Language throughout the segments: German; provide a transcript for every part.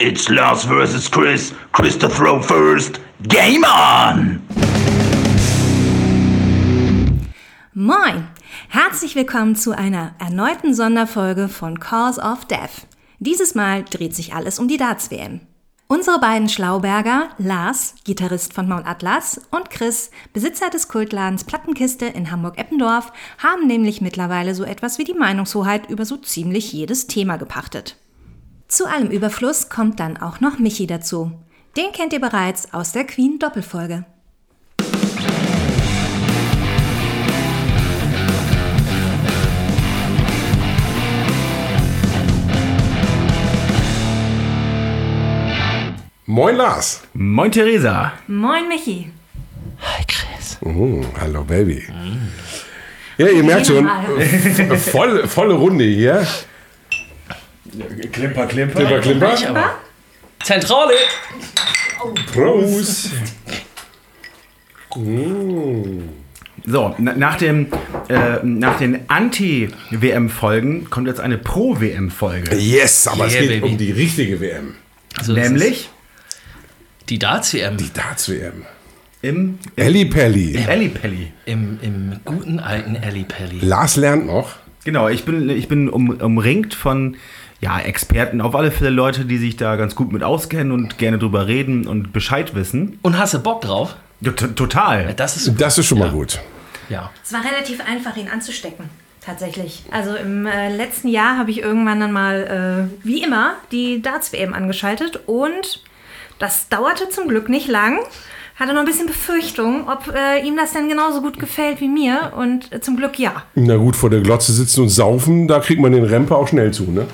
It's Lars versus Chris. Chris to throw first. Game on! Moin! Herzlich willkommen zu einer erneuten Sonderfolge von Cause of Death. Dieses Mal dreht sich alles um die Darts-WM. Unsere beiden Schlauberger, Lars, Gitarrist von Mount Atlas, und Chris, Besitzer des Kultladens Plattenkiste in Hamburg-Eppendorf, haben nämlich mittlerweile so etwas wie die Meinungshoheit über so ziemlich jedes Thema gepachtet. Zu allem Überfluss kommt dann auch noch Michi dazu. Den kennt ihr bereits aus der Queen Doppelfolge. Moin Lars. Moin Theresa. Moin Michi. Hi Chris. Oh, hallo Baby. Ja, ihr merkt schon, äh, voll, volle Runde hier. Klimper, Klimper. Klimper, Klimper. Zentrale! Prost. So, na, nach, dem, äh, nach den Anti-WM-Folgen kommt jetzt eine Pro-WM-Folge. Yes, aber es Yeah, geht baby. um die richtige WM. So ist Nämlich es. Die Darts-WM Die Darts-WM. im, Elli Pelli. im Ellipelli. im, im guten alten Alley Pally. Lars lernt noch. Genau, ich bin, ich bin um, umringt von ja, Experten, auf alle Fälle Leute, die sich da ganz gut mit auskennen und gerne drüber reden und Bescheid wissen. Und hast du Bock drauf? Ja, total. Das ist. Das ist schon mal gut. Ja. Es war relativ einfach, ihn anzustecken. Tatsächlich. Also im äh, letzten Jahr habe ich irgendwann dann mal, äh, wie immer, die Darts-WM angeschaltet und das dauerte zum Glück nicht lang. Hatte noch ein bisschen Befürchtung, ob äh, ihm das denn genauso gut gefällt wie mir und äh, zum Glück ja. Na gut, vor der Glotze sitzen und saufen, da kriegt man den Rempe auch schnell zu, ne?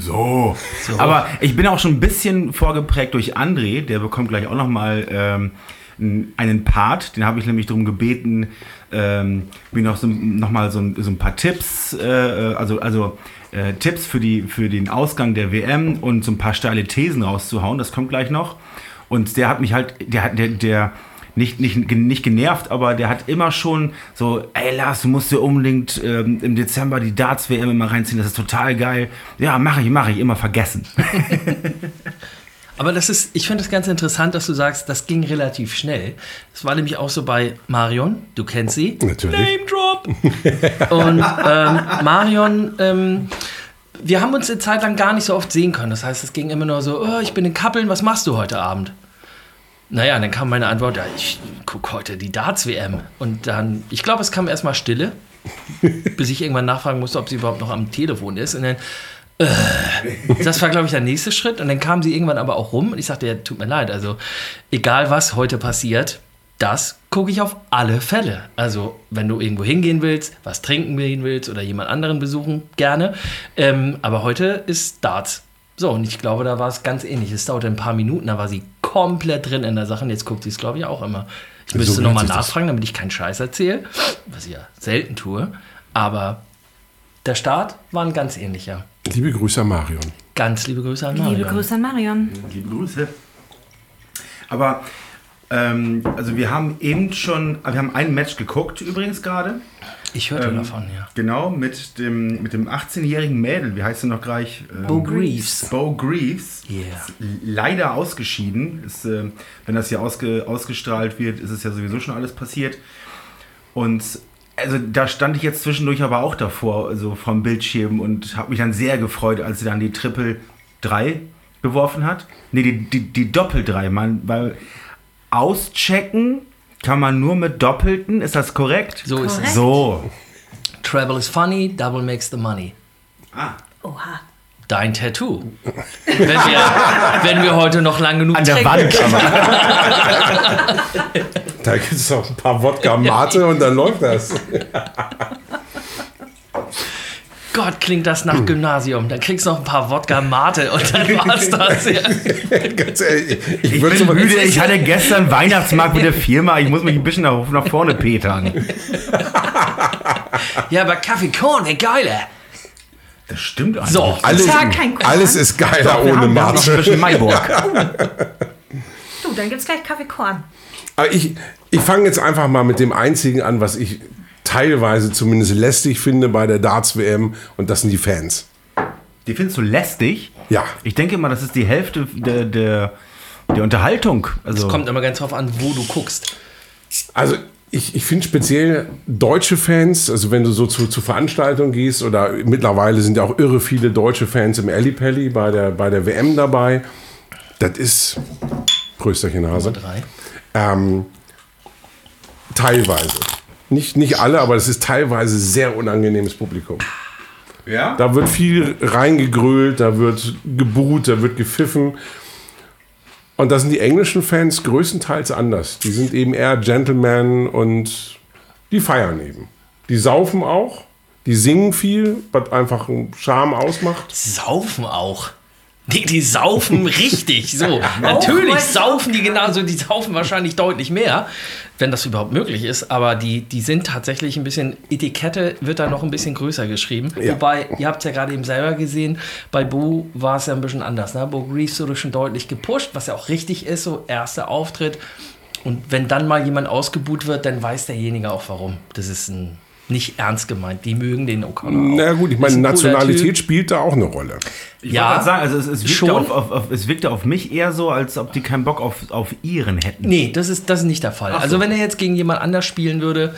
So. Aber ich bin auch schon ein bisschen vorgeprägt durch André, der bekommt gleich auch nochmal ähm, einen Part. Den habe ich nämlich darum gebeten, ähm, mir noch, so, noch mal so, ein- so ein paar Tipps, äh, also, also äh, Tipps für, die, für den Ausgang der WM und so ein paar steile Thesen rauszuhauen. Das kommt gleich noch. Und der hat mich halt, der hat, der, der nicht, nicht, nicht genervt, aber der hat immer schon so, ey Lars, du musst dir unbedingt ähm, im Dezember die Darts-WM immer reinziehen, das ist total geil. Ja, mache ich, mache ich, immer vergessen. Aber das ist, ich finde es ganz interessant, dass du sagst, das ging relativ schnell. Das war nämlich auch so bei Marion, du kennst sie. Natürlich. Name Drop! Und ähm, Marion, ähm, wir haben uns eine Zeit lang gar nicht so oft sehen können. Das heißt, es ging immer nur so, oh, ich bin in Kappeln, was machst du heute Abend? Naja, dann kam meine Antwort, ja, ich gucke heute die Darts-WM. Und dann, ich glaube, es kam erstmal Stille, bis ich irgendwann nachfragen musste, ob sie überhaupt noch am Telefon ist. Und dann, äh, das war, glaube ich, der nächste Schritt. Und dann kam sie irgendwann aber auch rum und ich sagte, ja, tut mir leid, also egal was heute passiert, das gucke ich auf alle Fälle. Also, wenn du irgendwo hingehen willst, was trinken gehen willst oder jemand anderen besuchen, gerne. Ähm, aber heute ist Darts. So, und ich glaube, da war es ganz ähnlich. Es dauerte ein paar Minuten, da war sie komplett drin in der Sache. Und jetzt guckt sie es, glaube ich, auch immer. Ich So müsste nochmal nachfragen, damit ich keinen Scheiß erzähle, was ich ja selten tue. Aber der Start war ein ganz ähnlicher. Liebe Grüße an Marion. Ganz liebe Grüße an Marion. Liebe Grüße an Marion. Liebe Grüße. Aber, ähm, also wir haben eben schon, wir haben ein Match geguckt übrigens gerade. Ich hörte davon, ja. Genau, mit dem, mit dem 18-jährigen Mädel, wie heißt sie noch gleich? Ähm, Bo Greaves. Bo Greaves. Yeah. Leider ausgeschieden. Ist, äh, wenn das hier ausge, ausgestrahlt wird, ist es ja sowieso schon alles passiert. Und also da stand ich jetzt zwischendurch aber auch davor, also vom Bildschirm und habe mich dann sehr gefreut, als sie dann die Triple 3 geworfen hat. Nee, die, die, die Doppel 3, man, weil auschecken kann man nur mit Doppelten, ist das korrekt? So ist Korrekt. es. So. Travel is funny, double makes the money. Oha. Dein Tattoo. Wenn wir, wenn wir heute noch lang genug An der trinken. Wand aber. Da gibt es auch ein paar Wodka Mate und dann läuft das. Gott, klingt das nach Gymnasium. Dann kriegst du noch ein paar Wodka Mate und dann war's das. Ja. Ganz ehrlich, ich, Ich würde bin so müde, ich hatte gestern Weihnachtsmarkt mit der Firma, ich muss mich ein bisschen nach, nach vorne petern. ja, aber Kaffee Korn wäre geiler. Das stimmt eigentlich. So, alles, Korn. alles ist geiler wir ohne Mate. bisschen Maiburg. Du, dann gibt's gleich Kaffeekorn. Aber ich, ich fange jetzt einfach mal mit dem einzigen an, was ich teilweise zumindest lästig finde bei der Darts-WM und das sind die Fans. Die findest du lästig? Ja. Ich denke mal, das ist die Hälfte der, der, der Unterhaltung. Also, Es kommt immer ganz drauf an, wo du guckst. Also ich, ich finde speziell deutsche Fans, also wenn du so zu, zu Veranstaltungen gehst oder mittlerweile sind ja auch irre viele deutsche Fans im Ellipelli bei der, bei der WM dabei. Das ist Prösterchen Hase. Drei. Ähm, teilweise. Nicht, nicht alle, aber es ist teilweise sehr unangenehmes Publikum. ja? Da wird viel reingegrölt, da wird gebuht, da wird gepfiffen. Und da sind die englischen Fans größtenteils anders. Die sind eben eher Gentlemen und die feiern eben. Die saufen auch, die singen viel, was einfach einen Charme ausmacht. Saufen auch. Die, die saufen richtig. So, natürlich saufen die genauso, die saufen wahrscheinlich deutlich mehr, wenn das überhaupt möglich ist. Aber die, die sind tatsächlich ein bisschen, Etikette wird da noch ein bisschen größer geschrieben. Ja. Wobei, ihr habt es ja gerade eben selber gesehen, bei Bo war es ja ein bisschen anders. Ne? Bo Greaves wurde schon deutlich gepusht, was ja auch richtig ist, so erster Auftritt. Und wenn dann mal jemand ausgebuht wird, dann weiß derjenige auch warum. Das ist ein, nicht ernst gemeint. Die mögen den O'Connor. auch. Na gut, ich meine, Nationalität Typ. spielt da auch eine Rolle. Ich Ja, wollte gerade sagen, also es, es, wirkte schon. auf, auf, auf, es wirkte auf mich eher so, als ob die keinen Bock auf, auf ihren hätten. Nee, das ist, das ist nicht der Fall. Also wenn er jetzt gegen jemand anders spielen würde,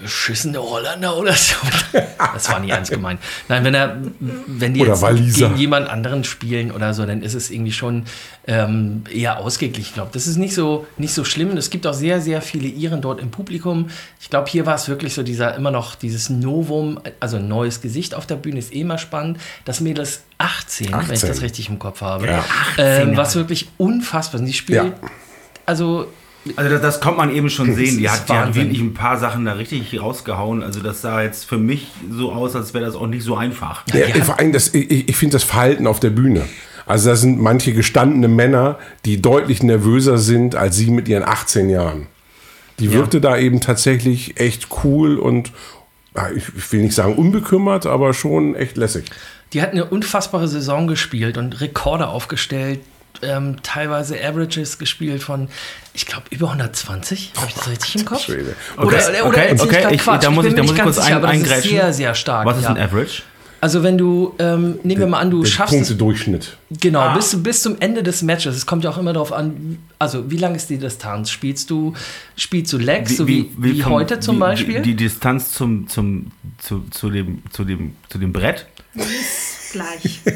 beschissene Holländer oder so. Das war nie ernst gemeint. Nein, wenn er, wenn die Oder jetzt Waliser. gegen jemand anderen spielen oder so, dann ist es irgendwie schon ähm, eher ausgeglichen. Ich glaube, das ist nicht so, nicht so schlimm. Es gibt auch sehr, sehr viele Iren dort im Publikum. Ich glaube, hier war es wirklich so dieser, immer noch dieses Novum, also ein neues Gesicht auf der Bühne ist eh immer spannend. Das Mädel ist 18, wenn ich 18. das richtig im Kopf habe. Ja. Ähm, was wirklich unfassbar ist. Sie spielt, Ja. also Also das, das kommt man eben schon sehen. Die hat, die hat wirklich ein paar Sachen da richtig rausgehauen. Also das sah jetzt für mich so aus, als wäre das auch nicht so einfach. Ja, vor allem das, ich, ich finde das Verhalten auf der Bühne. Also da sind manche gestandene Männer, die deutlich nervöser sind als sie mit ihren 18 Jahren. Die wirkte da eben tatsächlich echt cool und ja, ich ich will nicht sagen unbekümmert, aber schon echt lässig. Die hat eine unfassbare Saison gespielt und Rekorde aufgestellt. Ähm, teilweise Averages gespielt von, ich glaube, über 120. Habe ich das richtig im Kopf? Okay, oder, oder okay, erzähl okay, ich- Quatsch? da muss bin ich- da muss ich kurz sicher, ein- ist eingrätschen. sehr, sehr stark. Was ist ja. ein Average? Also wenn du, ähm, nehmen wir mal an, du Der schaffst es Punktedurchschnitt. Genau, bis, bis zum Ende des Matches. Es kommt ja auch immer darauf an, also wie lang ist die Distanz? Spielst du, spielst du Legs, so wie, wie, vom- heute zum wie- Beispiel? Die, die Distanz zum, zum, zu, zu, dem, zu, dem, zu dem Brett. Gleich.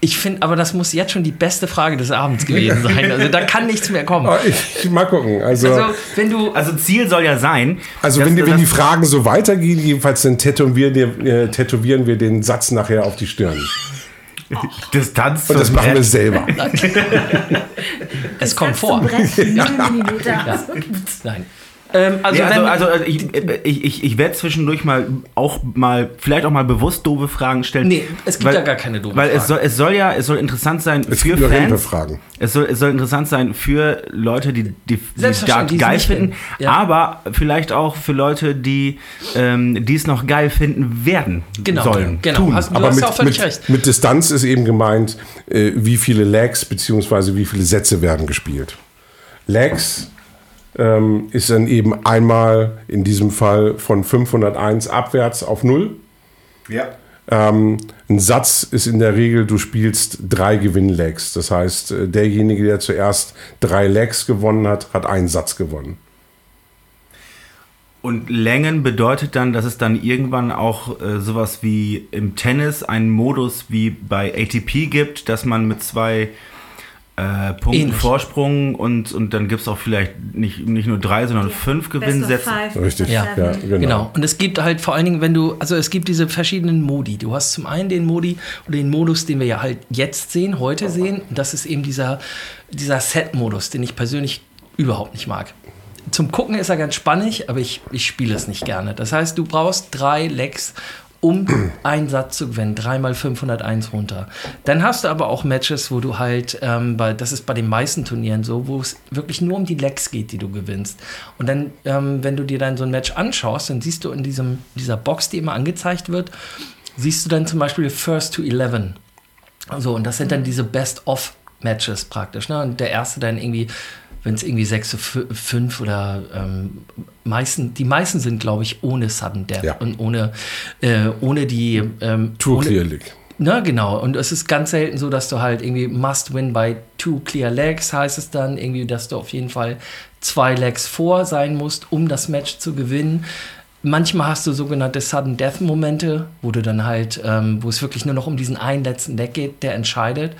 ich finde, aber das muss jetzt schon die beste Frage des Abends gewesen sein. Also da kann nichts mehr kommen. Ah, Ich, ich mal gucken. Also, Also wenn du, Also Ziel soll ja sein. also wenn, die- wenn die Fragen so weitergehen, jedenfalls dann tätowieren wir, äh, tätowieren wir den Satz nachher auf die Stirn. Distanz Und das machen wir Brett. selber. es kommt vor. Brett, 0 Millimeter. Nein. Ähm, also, Nee, also, also äh, ich, ich, ich, ich werde zwischendurch mal auch mal, vielleicht auch mal bewusst doofe Fragen stellen. Nee, es gibt ja gar keine doofen Weil es Fragen. soll, es soll ja, es soll interessant sein Es für Fans. Rempefragen. Es soll, es soll interessant sein für Leute, die, die, die Dart die es geil nicht finden, finden. Ja. aber vielleicht auch für Leute, die, ähm, es noch geil finden werden genau, sollen. genau. tun. Hast, du Aber hast mit, ja auch völlig mit, recht. mit Distanz ist eben gemeint, äh, wie viele Legs bzw. wie viele Sätze werden gespielt. Legs ähm, ist dann eben einmal in diesem Fall von 501 abwärts auf 0. ja. Ähm, ein Satz ist in der Regel, du spielst drei Gewinnlegs. Das heißt, äh, derjenige, der zuerst drei Legs gewonnen hat, hat einen Satz gewonnen. Und Längen bedeutet dann, dass es dann irgendwann auch äh, sowas wie im Tennis einen Modus wie bei ATP gibt, dass man mit zwei äh, Punkten Ähnlich. Vorsprung und, und dann gibt es auch vielleicht nicht, nicht nur drei, sondern fünf Gewinnsätze. Richtig, Ja. ja, genau. Genau. Und es gibt halt vor allen Dingen, wenn du, also es gibt diese verschiedenen Modi. Du hast zum einen den Modi oder den Modus, den wir ja halt jetzt sehen, heute sehen. Und das ist eben dieser, dieser Set-Modus, den ich persönlich überhaupt nicht mag. Zum Gucken ist er ganz spannend, aber ich, ich spiele es nicht gerne. Das heißt, du brauchst drei Lecks, um einen Satz zu gewinnen. Dreimal 501 runter. Dann hast du aber auch Matches, wo du halt, ähm, bei, das ist bei den meisten Turnieren so, wo es wirklich nur um die Lecks geht, die du gewinnst. Und dann, ähm, wenn du dir dann so ein Match anschaust, dann siehst du in diesem, dieser Box, die immer angezeigt wird, siehst du dann zum Beispiel First to 11. So, und das sind dann diese Best-of-Matches praktisch. Ne? Und der erste dann irgendwie, wenn es irgendwie 6 zu 5 oder ähm, meisten, die meisten sind, glaube ich, ohne Sudden Death Ja. und ohne, äh, ohne die ähm, Tour ohne, Clear League. Na, genau. Und es ist ganz selten so, dass du halt irgendwie must win by two clear legs, heißt es dann. Irgendwie, dass du auf jeden Fall zwei Legs vor sein musst, um das Match zu gewinnen. Manchmal hast du sogenannte Sudden Death Momente, wo du dann halt, ähm, wo es wirklich nur noch um diesen einen letzten Leg geht, der entscheidet.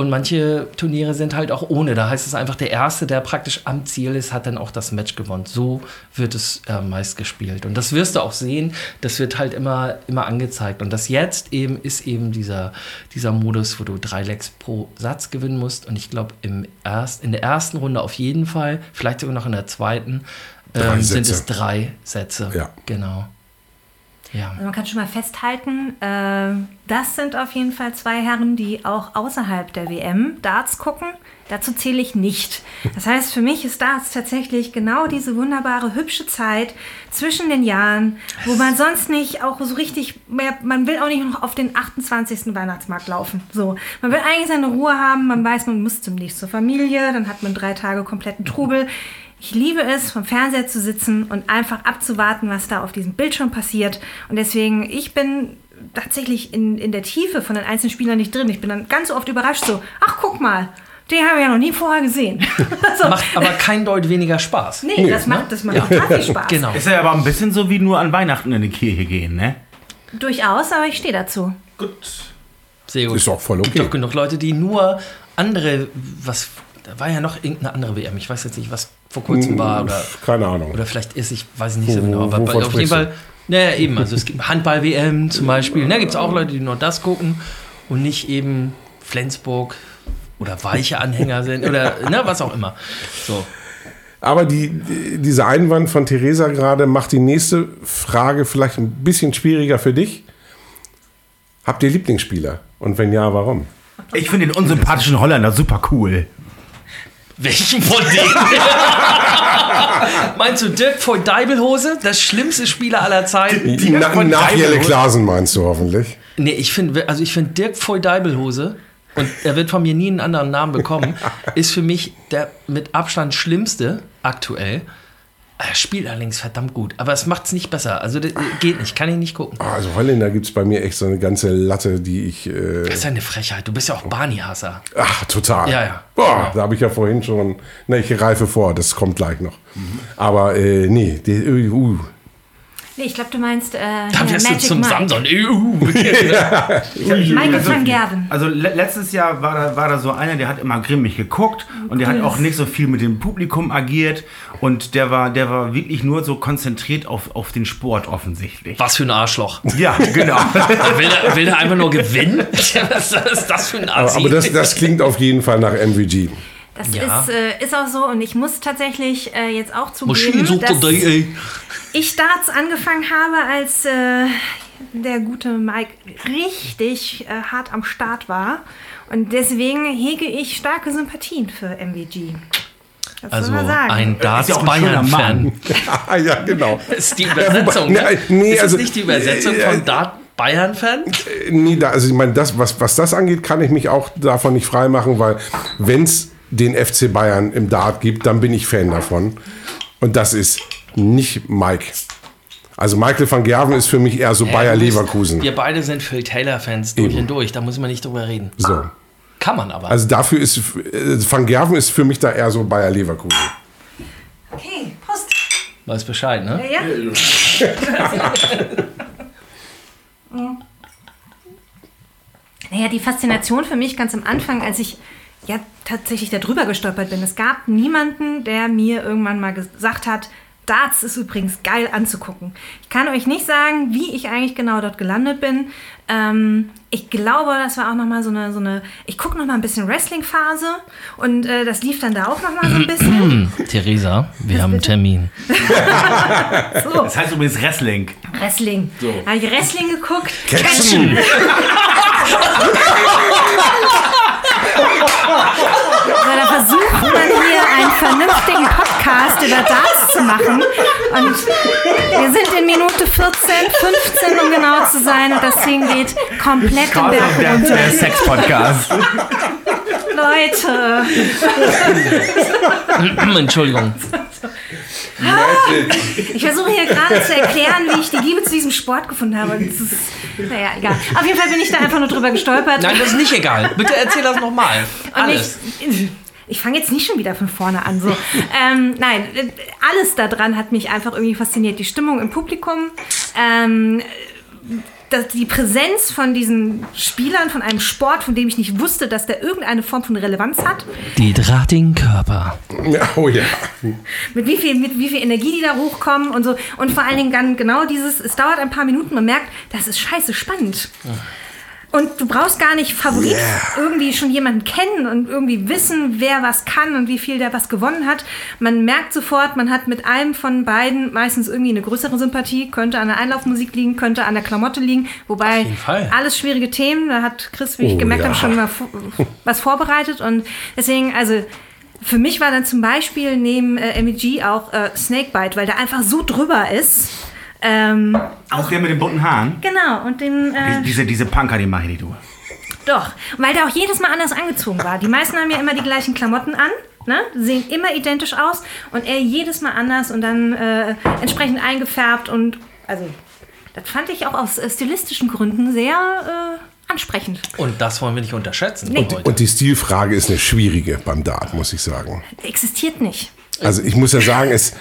Und manche Turniere sind halt auch ohne. Da heißt es einfach, der Erste, der praktisch am Ziel ist, hat dann auch das Match gewonnen. So wird es äh, meist gespielt. Und das wirst du auch sehen. Das wird halt immer, immer angezeigt. Und das jetzt eben ist eben dieser, dieser Modus, wo du drei Legs pro Satz gewinnen musst. Und ich glaube, erst, in der ersten Runde auf jeden Fall, vielleicht sogar noch in der zweiten, ähm, sind es drei Sätze. Ja. Genau. Ja. Also man kann schon mal festhalten, äh, das sind auf jeden Fall zwei Herren, die auch außerhalb der WM Darts gucken. Dazu zähle ich nicht. Das heißt, für mich ist Darts tatsächlich genau diese wunderbare, hübsche Zeit zwischen den Jahren, wo man sonst nicht auch so richtig mehr, man will auch nicht noch auf den 28. Weihnachtsmarkt laufen. So, man will eigentlich seine Ruhe haben, man weiß, man muss zunächst zur Familie, dann hat man drei Tage kompletten Trubel. Ich liebe es, vom Fernseher zu sitzen und einfach abzuwarten, was da auf diesem Bildschirm passiert. Und deswegen, ich bin tatsächlich in, in der Tiefe von den einzelnen Spielern nicht drin. Ich bin dann ganz oft überrascht so, ach guck mal, den haben wir ja noch nie vorher gesehen. so, Macht aber kein Deut weniger Spaß. nee, das macht, das macht total viel Spaß. Genau. Ist ja aber ein bisschen so wie nur an Weihnachten in die Kirche gehen, ne? Durchaus, aber ich stehe dazu. Gut. Sehr gut. Ist auch voll gibt okay. doch genug Leute, die nur andere, was, da war ja noch irgendeine andere WM, ich weiß jetzt nicht, was vor kurzem war oder, Keine Ahnung. oder vielleicht ist, ich weiß nicht so genau, aber auf jeden? Fall, naja, eben, also es gibt Handball-WM zum Beispiel, da gibt es auch Leute, die nur das gucken und nicht eben Flensburg oder weiche Anhänger sind oder ne, was auch immer. So. Aber die, die, dieser Einwand von Theresa gerade macht die nächste Frage vielleicht ein bisschen schwieriger für dich. Habt ihr Lieblingsspieler? Und wenn ja, warum? Ich finde den unsympathischen Holländer super cool. Welchen von denen? Meinst du Dirk Voigt Deibelhose, das schlimmste Spieler aller Zeiten? Von nach Deibel, Jelle? Klasen meinst du hoffentlich. Nee, ich finde, also ich finde Dirk Voigt Deibelhose, und er wird von mir nie einen anderen Namen bekommen, ist für mich der mit Abstand schlimmste aktuell. Er spielt allerdings verdammt gut, aber es macht es nicht besser. Also das geht nicht, kann ich nicht gucken. Ah, Also Holländer gibt es bei mir echt so eine ganze Latte, die ich... Äh, Das ist eine Frechheit. Du bist ja auch Barney-Hasser. ach, total. Ja, ja. Boah, da habe ich ja vorhin schon... Na, ich greife vor, das kommt gleich noch. Aber äh, nee, die, uh, uh. Nee, ich glaube, du meinst äh, Da wirst du Magic zum Mike. Samson. Uh, Michael van Gerven. Also le letztes Jahr war da, war da so einer, der hat immer grimmig geguckt und der hat auch nicht so viel mit dem Publikum agiert und der war, der war wirklich nur so konzentriert auf, auf den Sport offensichtlich. Was für ein Arschloch. Ja, genau. Will er, will er einfach nur gewinnen? Was ist das für ein Aber, Assi? aber das, das klingt auf jeden Fall nach MVG. Das Ja. ist, äh, ist auch so und ich muss tatsächlich äh, jetzt auch zugeben, dass ich Darts angefangen habe, als äh, der gute Mike richtig äh, hart am Start war. Und deswegen hege ich starke Sympathien für MVG. Das Also ein ja schöner Darts-Bayern-Fan. Mann. Ah, ja, genau. ist die Übersetzung. Ja, wobei- ne? nee, ist also- das nicht die Übersetzung äh, von Dart Bayern-Fan? Nee, da, also ich meine, das, was, was das angeht, kann ich mich auch davon nicht freimachen, weil wenn es den FC Bayern im Dart gibt, dann bin ich Fan davon. Und das ist nicht Mike. Also Michael van Gerven ist für mich eher so Bayer du bist- Leverkusen. Wir beide sind Phil Taylor-Fans durch Eben. und durch. Da muss man nicht drüber reden. So. Kann man aber. Also dafür ist äh, van Gerven ist für mich da eher so Bayer Leverkusen. Okay, Prost. Weiß Bescheid, ne? Ja, ja. Naja, die Faszination für mich ganz am Anfang, als ich ja tatsächlich darüber gestolpert bin. Es gab niemanden, der mir irgendwann mal gesagt hat, Darts ist übrigens geil anzugucken. Ich kann euch nicht sagen, wie ich eigentlich genau dort gelandet bin. Ähm, ich glaube, das war auch noch mal so eine, so eine ich gucke noch mal ein bisschen Wrestling-Phase und äh, das lief dann da auch noch mal so ein bisschen. Theresa, wir haben einen Termin. So. Das heißt übrigens Wrestling. Wrestling. Habe ich Wrestling geguckt? Catchen. So, da versucht man hier einen vernünftigen Podcast über Darts zu machen. Und wir sind in Minute 14, 15, um genau zu sein. Und das Ding geht komplett den Berg Der, runter. der Sex-Podcast. Leute. Entschuldigung. Ich versuche hier gerade zu erklären, wie ich die Liebe zu diesem Sport gefunden habe. Das ist, naja, egal. Auf jeden Fall bin ich da einfach nur drüber gestolpert. Nein, das ist nicht egal. Bitte erzähl das nochmal. Und Alles. ich, ich fange jetzt nicht schon wieder von vorne an. So. ähm, nein, alles daran hat mich einfach irgendwie fasziniert. Die Stimmung im Publikum, ähm, das, die Präsenz von diesen Spielern von einem Sport, von dem ich nicht wusste, dass der irgendeine Form von Relevanz hat. Die drahtigen Körper. Ja, oh ja. mit wie viel, mit wie viel Energie die da hochkommen und so. Und vor allen Dingen dann genau dieses, es dauert ein paar Minuten, man merkt, das ist scheiße spannend. Und du brauchst gar nicht Favorit irgendwie schon jemanden kennen und irgendwie wissen, wer was kann und wie viel der was gewonnen hat. Man merkt sofort, man hat mit einem von beiden meistens irgendwie eine größere Sympathie. Könnte an der Einlaufmusik liegen, könnte an der Klamotte liegen. Wobei alles schwierige Themen. Da hat Chris, wie ich Oh, gemerkt ja. habe, schon mal was vorbereitet. Und deswegen, also für mich war dann zum Beispiel neben äh, MEG auch äh, Snakebite, weil der einfach so drüber ist. Ähm, Auch der mit den bunten Haaren. genau, und den. Äh, Diese, diese Punker, die mache ich nicht, du. doch, weil der auch jedes Mal anders angezogen war. Die meisten haben ja immer die gleichen Klamotten an. Ne? Sehen immer identisch aus und er jedes Mal anders und dann äh, entsprechend eingefärbt und also das fand ich auch aus äh, stilistischen Gründen sehr äh, ansprechend. Und das wollen wir nicht unterschätzen. Nee. heute. Und die Stilfrage ist eine schwierige beim Dart, muss ich sagen. Existiert nicht. Also ich muss ja sagen, es,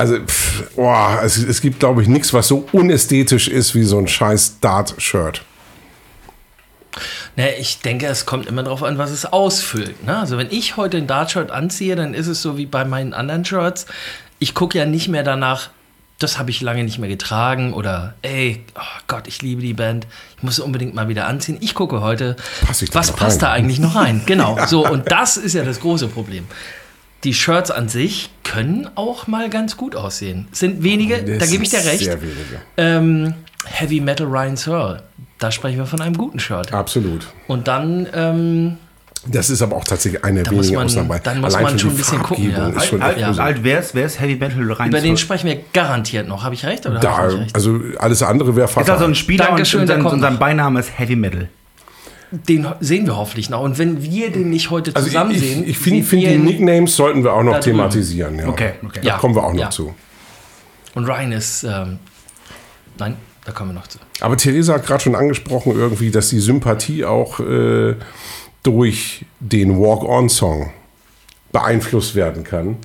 also, pff, oh, es, es gibt, glaube ich, nichts, was so unästhetisch ist wie so ein scheiß Dart-Shirt. Na, ich denke, es kommt immer darauf an, was es ausfüllt. Ne? Also wenn ich heute ein Dart-Shirt anziehe, dann ist es so wie bei meinen anderen Shirts. Ich gucke ja nicht mehr danach, das habe ich lange nicht mehr getragen oder ey, oh Gott, ich liebe die Band, ich muss sie unbedingt mal wieder anziehen. Ich gucke heute, Pass ich was passt rein? da eigentlich noch rein? Genau, so und das ist ja das große Problem. Die Shirts an sich können auch mal ganz gut aussehen. Sind wenige, da Das gebe ich dir recht. Sehr wenige. Ähm, Heavy Metal Ryan Searle, da sprechen wir von einem guten Shirt. Absolut. Und dann, ähm, Das ist aber auch tatsächlich eine der wenigen man- Ausnahmen. dann muss Allein man schon ein bisschen gucken, ja. ist schon Alt, alt, alt wär's, wär's Heavy Metal rein. über den sprechen wir garantiert noch. Habe ich recht? Oder Da, hab ich recht? also alles andere wäre ist also ein Spieler Dankeschön, und, der und, und sein noch. Beiname ist Heavy Metal. Den sehen wir hoffentlich noch. Und wenn wir den nicht heute Also zusammen ich, sehen, ich, ich finde, find, die Nicknames sollten wir auch noch thematisieren. Ja. Okay, okay. Da Ja. kommen wir auch noch Ja. zu. Und Ryan ist, ähm, nein, da kommen wir noch zu. Aber Theresa hat gerade schon angesprochen, irgendwie, dass die Sympathie auch äh, durch den Walk-On-Song beeinflusst werden kann.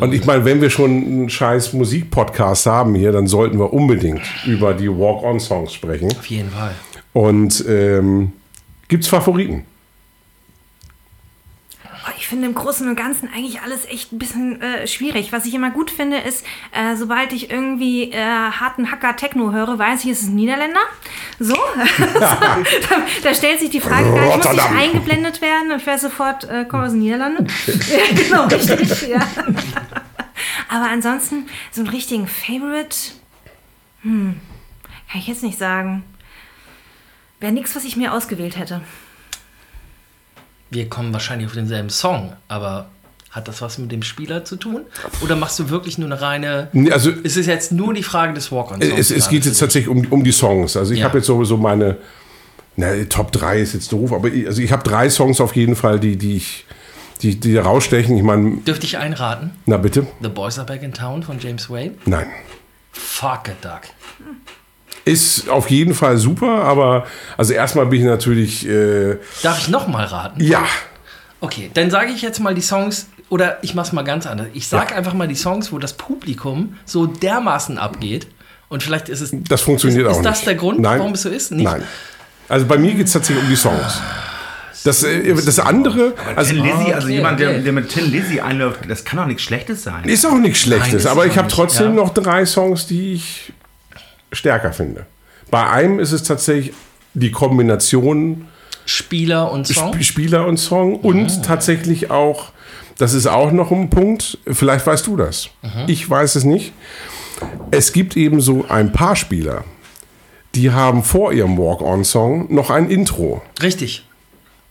Und ich meine, wenn wir schon einen scheiß Musikpodcast haben hier, dann sollten wir unbedingt über die Walk-On-Songs sprechen. Auf jeden Fall. Und ähm, gibt's Favoriten? Oh, Ich finde im Großen und Ganzen eigentlich alles echt ein bisschen äh, schwierig. Was ich immer gut finde, ist, äh, sobald ich irgendwie äh, harten Hacker Techno höre, weiß ich, es ist ein Niederländer. So. da, da stellt sich die Frage gar nicht, muss ich eingeblendet werden und ich weiß sofort, äh, komme aus den Niederlanden. genau, richtig. Ja. Aber ansonsten, so einen richtigen Favorite, hm, kann ich jetzt nicht sagen. Wäre nichts, was ich mir ausgewählt hätte. Wir kommen wahrscheinlich auf denselben Song, aber hat das was mit dem Spieler zu tun? Oder machst du wirklich nur eine reine. Also Ist es jetzt nur die Frage des Walk-On-Songs? es, es geht jetzt tatsächlich um, um die Songs. Also ich Ja. habe jetzt sowieso meine na, Top 3 ist jetzt doof, aber ich, also ich habe drei Songs auf jeden Fall, die, die ich die, die rausstechen. Ich meine, Dürfte ich einraten? na bitte? The Boys Are Back in Town von James Wade? Nein. Fuck a duck. Ist auf jeden Fall super, aber also erstmal bin ich natürlich äh, Darf ich nochmal raten? ja. Okay, dann sage ich jetzt mal die Songs, oder ich mache es mal ganz anders. Ich sage Ja. einfach mal die Songs, wo das Publikum so dermaßen abgeht. Und vielleicht ist es. Das funktioniert ist, auch Ist das nicht. der Grund, Nein. warum es so ist? Nicht? Nein. Also bei mir geht es tatsächlich um die Songs. Das, äh, das andere, also Tin Lizzy, also okay, jemand, der, okay. der mit Tin Lizzy einläuft, das kann doch nichts Schlechtes sein. ist auch nichts Nein, Schlechtes, das aber ich habe trotzdem ja. noch drei Songs, die ich stärker finde. Bei einem ist es tatsächlich die Kombination Spieler und Song. Sp Spieler und Song und tatsächlich auch, das ist auch noch ein Punkt, vielleicht weißt du das. Ich weiß es nicht. Es gibt eben so ein paar Spieler, die haben vor ihrem Walk-On-Song noch ein Intro. Richtig.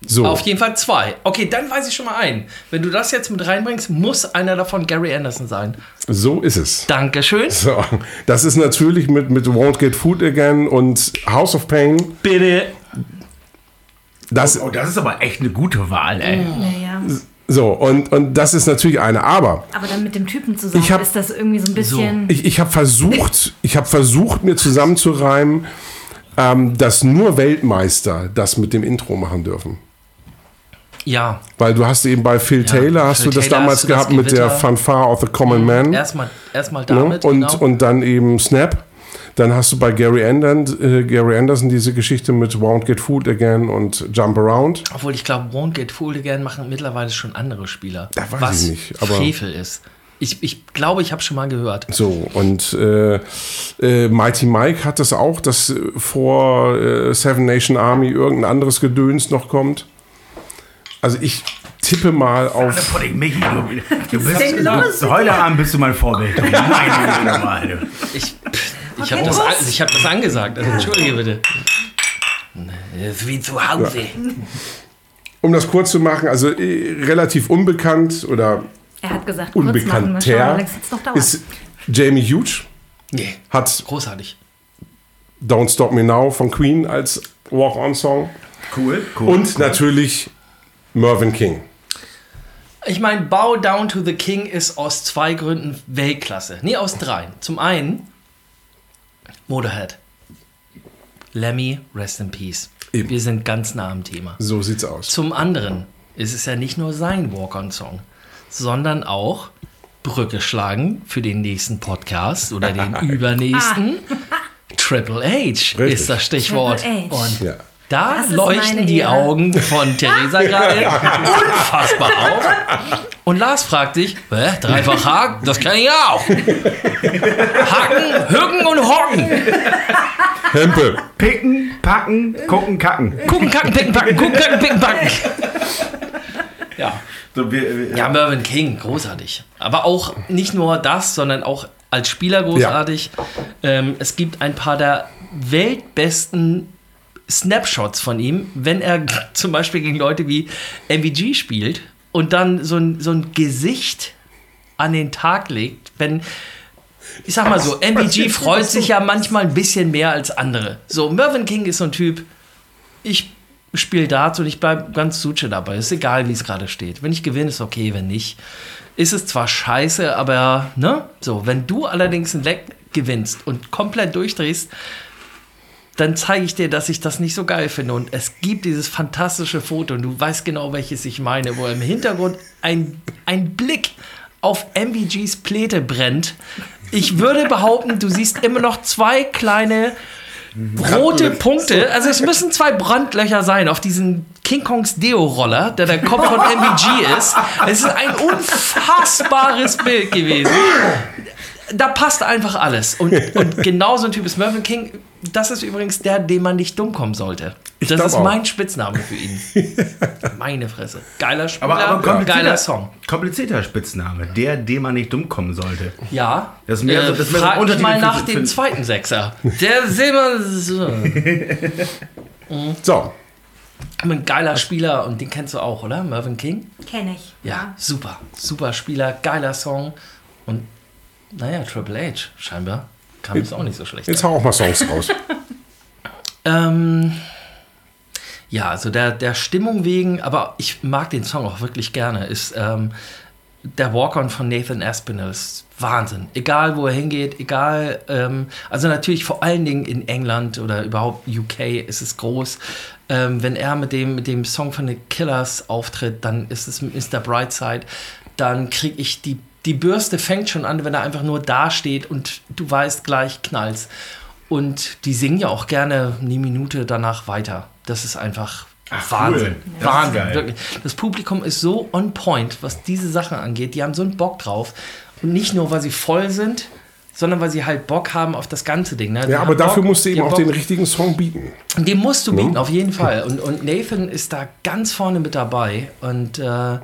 So. Auf jeden Fall zwei. Okay, dann weiß ich schon mal ein. Wenn du das jetzt mit reinbringst, muss einer davon Gary Anderson sein. So ist es. Dankeschön. So, das ist natürlich mit, mit Won't Get Food Again und House of Pain. Bitte. Das, Oh, das ist aber echt eine gute Wahl, ey. Naja. So, und, und das ist natürlich eine. Aber Aber dann mit dem Typen zusammen Ich hab- ist das irgendwie so ein bisschen. ich, ich habe versucht, ich habe versucht, mir zusammenzureimen, ähm, dass nur Weltmeister das mit dem Intro machen dürfen. Ja, Weil du hast eben bei Phil Taylor, hast Phil du das Taylor damals du das gehabt mit der. Fanfare of the Common Man. erstmal erstmal ne? damit. und, genau. und dann eben Snap. Dann hast du bei Gary Anderson, äh, Gary Anderson diese Geschichte mit Won't Get Fooled Again und Jump Around. Obwohl ich glaube, Won't Get Fooled Again machen mittlerweile schon andere Spieler. Da weiß was ich nicht, aber- Frevel ist. Ich, ich glaube, ich habe schon mal gehört. So, und äh, äh, Mighty Mike hat das auch, dass vor äh, Seven Nation Army irgendein anderes Gedöns noch kommt. Also ich tippe mal auf. Pudding, Michi, du, du bist, denn los du, heute Abend bist du mein Vorbild. Meine Güte, nochmal. Ich, ich Okay, habe das, los. an- ich hab das angesagt. Also, entschuldige bitte. Das ist wie zu Hause. Um das kurz zu machen, also äh, relativ unbekannt oder er hat gesagt, kurz machen. Mal schauen, wie unbekannter lange es jetzt noch dauert. ist Jamie Hughes. Nee, Hat großartig. Don't Stop Me Now von Queen als Walk-On-Song. Cool, cool. Und natürlich Mervyn King. Ich meine, Bow Down to the King ist aus zwei Gründen Weltklasse. Nee, aus dreien. Zum einen Motorhead. Lemmy, rest in peace. Eben. Wir sind ganz nah am Thema. So sieht's aus. Zum anderen ist es ja nicht nur sein Walk-on-Song, sondern auch Brücke schlagen für den nächsten Podcast oder den übernächsten. Triple H ist das Stichwort. Triple H. Und Ja. Da leuchten die Ehre. Augen von Theresa gerade unfassbar auf. Und Lars fragt sich, Hä, dreifach Haken, das kann ich auch. Haken, Hücken und Hocken. Hempel. Picken, packen, gucken, kacken. Gucken, kacken, picken, packen, gucken, kacken, picken, packen. Ja. Ja, Mervyn King, großartig. Aber auch nicht nur das, sondern auch als Spieler großartig. Ähm, es gibt ein paar der weltbesten Snapshots von ihm, wenn er zum Beispiel gegen Leute wie MVG spielt und dann so ein, so ein Gesicht an den Tag legt, wenn. Ich sag mal so, MVG freut sich ja manchmal ein bisschen mehr als andere. So, Mervyn King ist so ein Typ, ich spiele Darts und ich bleibe ganz Suche dabei. Ist egal, wie es gerade steht. Wenn ich gewinne, ist okay, wenn nicht. Ist es zwar scheiße, aber, ne? So, wenn du allerdings ein Leck gewinnst und komplett durchdrehst, dann zeige ich dir, dass ich das nicht so geil finde. Und es gibt dieses fantastische Foto und du weißt genau, welches ich meine, wo im Hintergrund ein, ein Blick auf MVGs Pläte brennt. Ich würde behaupten, du siehst immer noch zwei kleine rote Punkte. Also es müssen zwei Brandlöcher sein auf diesen King Kongs Deo-Roller, der der Kopf von MVG ist. Es ist ein unfassbares Bild gewesen. Da passt einfach alles. Und, und genau so ein Typ ist Mervyn King. Das ist übrigens der, dem man nicht dumm kommen sollte. Das glaub ist auch. mein Spitzname für ihn. Meine Fresse. Geiler Spieler, aber, aber komplizierter, geiler Song. komplizierter Spitzname. Der, dem man nicht dumm kommen sollte. Ja. Das ist mehr so- äh, das so ein frag Untertitel mal nach für- dem zweiten Sechser. Der Silber. So. So, Ein geiler Spieler und den kennst du auch, oder? Mervyn King? Kenne ich. Ja, super. Super Spieler, geiler Song. Und naja, Triple H, scheinbar. Kam es auch nicht so schlecht. jetzt hau auch mal Songs raus. Ähm, ja, also der, der Stimmung wegen, aber ich mag den Song auch wirklich gerne, ist ähm, der Walk-On von Nathan Aspinall. Ist Wahnsinn. Egal, wo er hingeht, egal. Ähm, also natürlich vor allen Dingen in England oder überhaupt UK ist es groß. Ähm, wenn er mit dem, mit dem Song von den Killers auftritt, dann ist es Mr. Brightside. Dann kriege ich die, die Bürste fängt schon an, wenn er einfach nur dasteht und du weißt gleich knallst. Und die singen ja auch gerne eine Minute danach weiter. Das ist einfach Wahnsinn. Das ist Wahnsinn, geil. wirklich. Das Publikum ist so on point, was diese Sachen angeht. Die haben so einen Bock drauf. Und nicht nur, weil sie voll sind, sondern weil sie halt Bock haben auf das ganze Ding. Ne? Ja, aber dafür Bock, musst du eben auch den Bock. richtigen Song bieten. Den musst du bieten, auf jeden Fall. Und, und Nathan ist da ganz vorne mit dabei. Und, äh,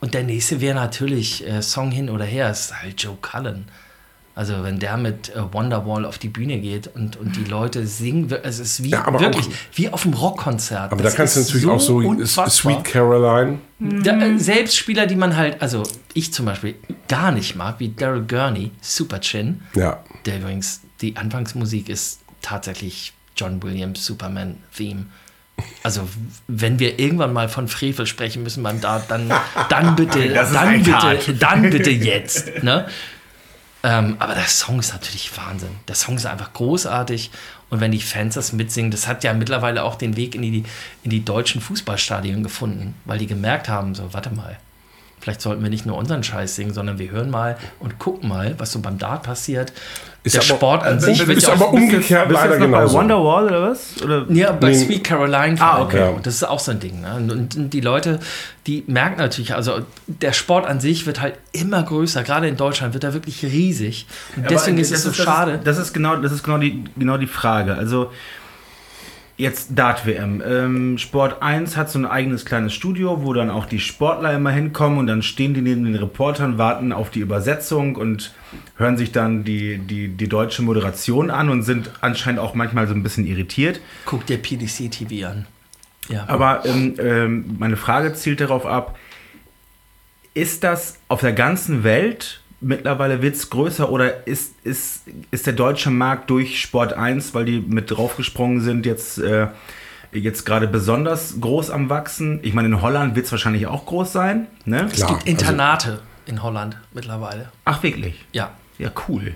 und der nächste wäre natürlich äh, Song hin oder her, ist halt Joe Cullen. Also wenn der mit äh, Wonderwall auf die Bühne geht und, und die Leute singen, es ist wie Ja, wirklich auch- wie auf einem Rockkonzert. Aber Das da kannst du natürlich auch so unfassbar. Sweet Caroline. Da, äh, selbst Spieler, die man halt, also ich zum Beispiel gar nicht mag, wie Daryl Gurney, Super Chin, Ja. der übrigens, die Anfangsmusik ist tatsächlich John Williams Superman Theme. Also, wenn wir irgendwann mal von Frevel sprechen müssen beim Dart, dann, dann bitte, dann bitte, dann bitte jetzt. Ne? Ähm, aber der Song ist natürlich Wahnsinn. Der Song ist einfach großartig. Und wenn die Fans das mitsingen, das hat ja mittlerweile auch den Weg in die, in die deutschen Fußballstadien gefunden, weil die gemerkt haben, so, warte mal, vielleicht sollten wir nicht nur unseren Scheiß singen, sondern wir hören mal und gucken mal, was so beim Dart passiert. Ist der aber- Sport an äh, sich wird ist ja auch aber umgekehrt Bist leider noch bei genauso. Wonderwall oder was? Oder? Ja, bei Nee. Sweet Caroline. Ah, okay. Ja. Das ist auch so ein Ding. Ne? Und, und die Leute, die merken natürlich, also der Sport an sich wird halt immer größer. Gerade in Deutschland wird er wirklich riesig. Und deswegen Aber ist es so das schade. das ist genau, das ist genau die, genau die Frage. Also jetzt Dart-WM. Ähm, Sport 1 hat so ein eigenes kleines Studio, wo dann auch die Sportler immer hinkommen und dann stehen die neben den Reportern, warten auf die Übersetzung und hören sich dann die, die, die deutsche Moderation an und sind anscheinend auch manchmal so ein bisschen irritiert. Guck dir PDC TV an. Ja. Aber ähm, ähm, meine Frage zielt darauf ab, ist das auf der ganzen Welt mittlerweile wird es größer oder ist, ist, ist der deutsche Markt durch Sport 1, weil die mit draufgesprungen sind, jetzt, äh, jetzt gerade besonders groß am Wachsen? Ich meine, in Holland wird es wahrscheinlich auch groß sein. Ne? es gibt Internate in Holland mittlerweile. Ach, wirklich? Ja. Ja, cool.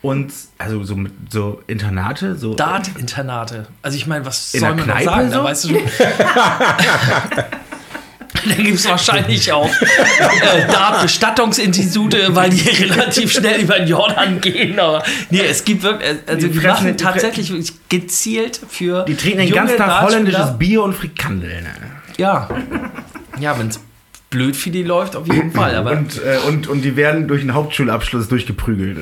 Und also so mit so Internate, so. Dart-Internate. Also ich meine, was In soll man Kneipe sagen? so? Da weißt du. Da gibt es wahrscheinlich auch äh, Dart-Bestattungsinstitute, weil die relativ schnell über den Jordan gehen. Aber nee, es gibt wirklich, äh, also Die die, fressen- machen die tatsächlich wirklich gezielt für. die trinken den ganzen Tag holländisches Bier und Frikandel. Ne? Ja. Ja, wenn es blöd für die läuft, auf jeden Fall. Aber, Und, äh, und, und die werden durch einen Hauptschulabschluss durchgeprügelt.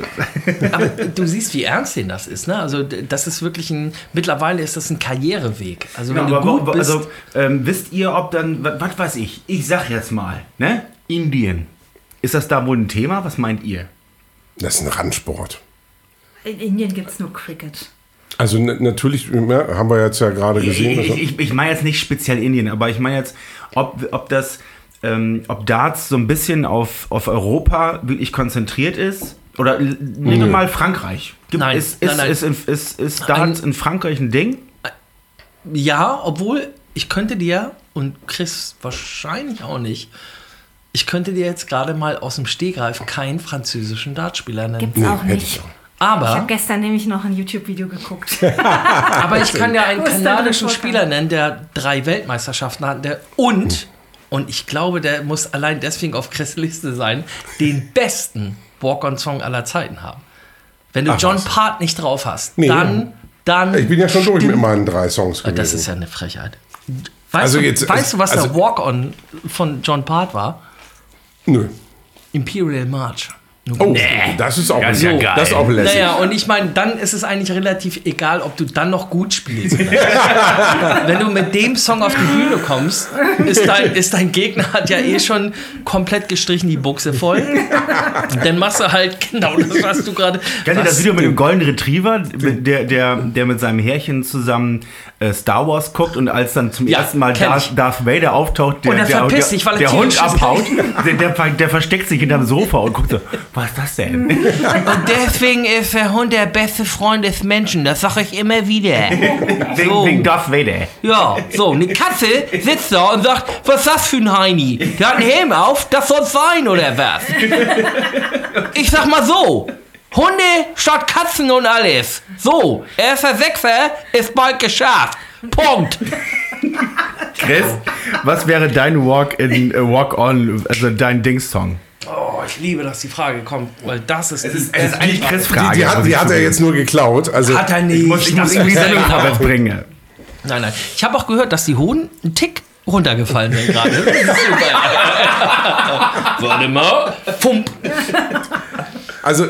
aber du siehst, wie ernst denen das ist. Ne? Also, das ist wirklich ein. Mittlerweile ist das ein Karriereweg. Also, wenn Genau, du aber, gut wo- bist. also, ähm, wisst ihr, ob dann, wa- was weiß ich, ich sag jetzt mal, ne? Indien. Ist das da wohl ein Thema? Was meint ihr? Das ist ein Randsport. In Indien gibt es nur Cricket. Also natürlich, ja, haben wir jetzt ja gerade gesehen. Ich, ich, ich meine jetzt nicht speziell Indien, aber ich meine jetzt, ob, ob das, ähm, ob Darts so ein bisschen auf, auf Europa wirklich konzentriert ist. Oder nehmen wir mal Frankreich. Gibt, Nein, ist, ist, nein, nein. Ist, in- ist, ist Darts in Frankreich ein Ding? Ja, obwohl ich könnte dir, und Chris wahrscheinlich auch nicht, ich könnte dir jetzt gerade mal aus dem Stegreif keinen französischen Dartspieler nennen. Gibt's auch hätte nicht. ich Ich habe Aber, gestern nämlich noch ein YouTube-Video geguckt. aber ich kann ja einen kanadischen? Spieler nennen, der drei Weltmeisterschaften hat der, und, und ich glaube, der muss allein deswegen auf Chris Liste sein, den besten Walk-on-Song aller Zeiten haben. Wenn du Ach, John was. Part nicht drauf hast, Nee. dann, dann. ich bin ja schon durch mit meinen drei Songs gewesen. Das ist ja eine Frechheit. Weißt, Also du, jetzt- weißt du, was also- der Walk-On von John Part war? Nö. Imperial March. Oh, das ist auch, Das ist ja geil. das ist auch lässig. Naja, und ich meine, dann ist es eigentlich relativ egal, ob du dann noch gut spielst. Wenn du mit dem Song auf die Bühne kommst, ist dein, ist dein Gegner hat ja eh schon komplett gestrichen die Buchse voll. Dann machst du halt genau das, was du gerade. Kennt ihr das Video mit dem Golden Retriever, der, der, der mit seinem Härchen zusammen äh, Star Wars guckt und als dann zum Ja, ersten Mal Darth. Darth Vader auftaucht, der, Und er der, der, sich, weil er der Hund abhaut, der, der versteckt sich hinterm Sofa und guckt so, was ist das denn? Und deswegen ist der Hund der beste Freund des Menschen. Das sage ich immer wieder. Wegen, So. wegen Darth Vader. Ja, so, eine Katze sitzt da und sagt, was ist das für ein Heini? Der hat einen Helm auf, das soll sein, oder was? Ich sag mal so, Hunde statt Katzen und alles. So, erster Sechser ist bald geschafft. Punkt. Chris, was wäre dein Walk in äh, Walk On, also dein Dings-Song? Oh, ich liebe, dass die Frage kommt, weil das ist, die, Es ist eigentlich Chris' Die, Frage. die, hat, muss die hat er jetzt nur geklaut. Also, hat er nicht. Ich muss, ich muss irgendwie ist- Sendung genau. vorwärts bringen. Nein, nein. Ich habe auch gehört, dass die Hoden einen Tick runtergefallen sind gerade. Ist super. Warte mal. Fump. also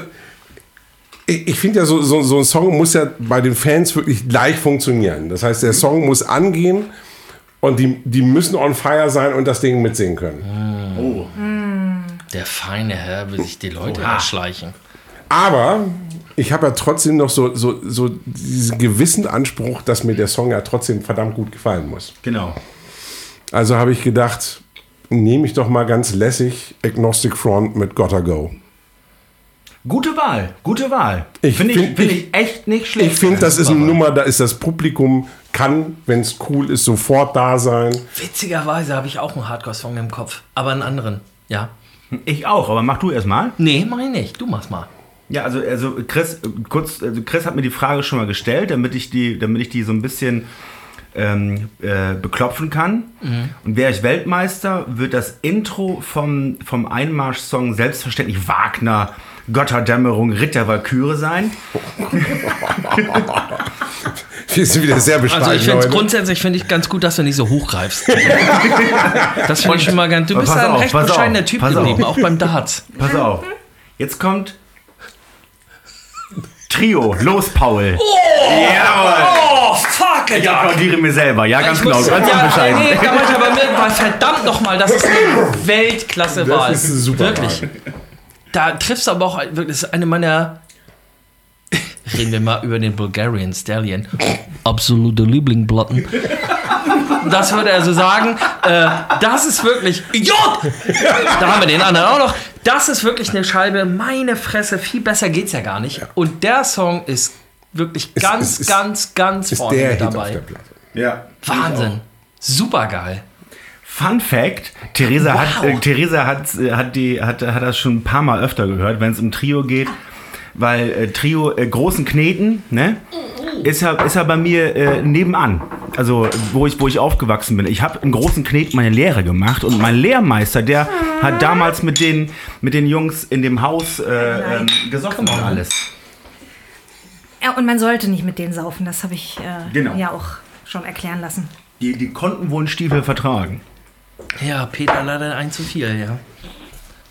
ich, ich finde ja, so, so, so ein Song muss ja bei den Fans wirklich gleich funktionieren. Das heißt, der Song muss angehen und die, die müssen on fire sein und das Ding mitsingen können. Der feine Herr will sich die Leute erschleichen. Aber ich habe ja trotzdem noch so, so, so diesen gewissen Anspruch, dass mir der Song ja trotzdem verdammt gut gefallen muss. Genau. Also habe ich gedacht, nehme ich doch mal ganz lässig Agnostic Front mit Gotta Go. Gute Wahl, gute Wahl. Ich Finde ich, find- find ich- ich echt nicht schlecht. Ich finde, das ist eine. Nummer, da ist das Publikum, kann, wenn es cool ist, sofort da sein. Witzigerweise habe ich auch einen Hardcore-Song im Kopf, aber einen anderen. Ja. Ich auch, aber mach du erst mal. Nee, mach ich nicht. Du machst mal. Ja, also, also Chris, äh, kurz, also Chris hat mir die Frage schon mal gestellt, damit ich die, damit ich die so ein bisschen ähm, äh, beklopfen kann. Und wäre ich Weltmeister, wird das Intro vom, vom Einmarsch-Song selbstverständlich Wagner, Götterdämmerung, Ritter Walküre sein. Wir sind wieder sehr bescheiden Also ich finde grundsätzlich finde ich ganz gut, dass du nicht so hochgreifst. das finde ich schon mal ganz. Du bist ein auf, recht pass auf, bescheidener Typ geblieben, auf. auch beim Darts. Pass auf. Jetzt kommt Trio, los Paul. Oh, fuck, Ich applaudiere mir selber, ja, ganz Ich genau, muss- ganz ja, unbescheiden. Nee, da ich aber mit, weil verdammt nochmal, das ist eine Weltklasse-Wahl. Das ist super Wirklich. Wahl. Da triffst du aber auch, wirklich, das ist eine meiner. Reden wir mal über den Bulgarian Stallion. Absolute Lieblingplatten. Das würde er so sagen. Äh, das ist wirklich. Idiot! Da haben wir den anderen auch noch. Das ist wirklich eine Scheibe. Meine Fresse, viel besser geht's ja gar nicht. Und der Song ist wirklich Es- ganz, es ist- ganz, ganz vorne der mit Hit auf dabei. der Platte. Ja. Wahnsinn. Super geil. Fun Fact: Theresa, Wow. hat, äh, Theresa hat, äh, hat, die, hat, hat das schon ein paar Mal öfter gehört, wenn es um Trio geht. Weil äh, Trio, äh, großen Kneten, ne? Ist ja, ist ja bei mir äh, nebenan. Also, wo ich, wo ich aufgewachsen bin. Ich habe in großen Kneten meine Lehre gemacht und mein Lehrmeister, der hat damals mit den, mit den Jungs in dem Haus äh, ähm, gesoffen und alles. Ja, und man sollte nicht mit denen saufen, das habe ich äh, Genau. ja auch schon erklären lassen. Die, die konnten wohl einen Stiefel vertragen. Ja, Peter leider ein zu viel, ja.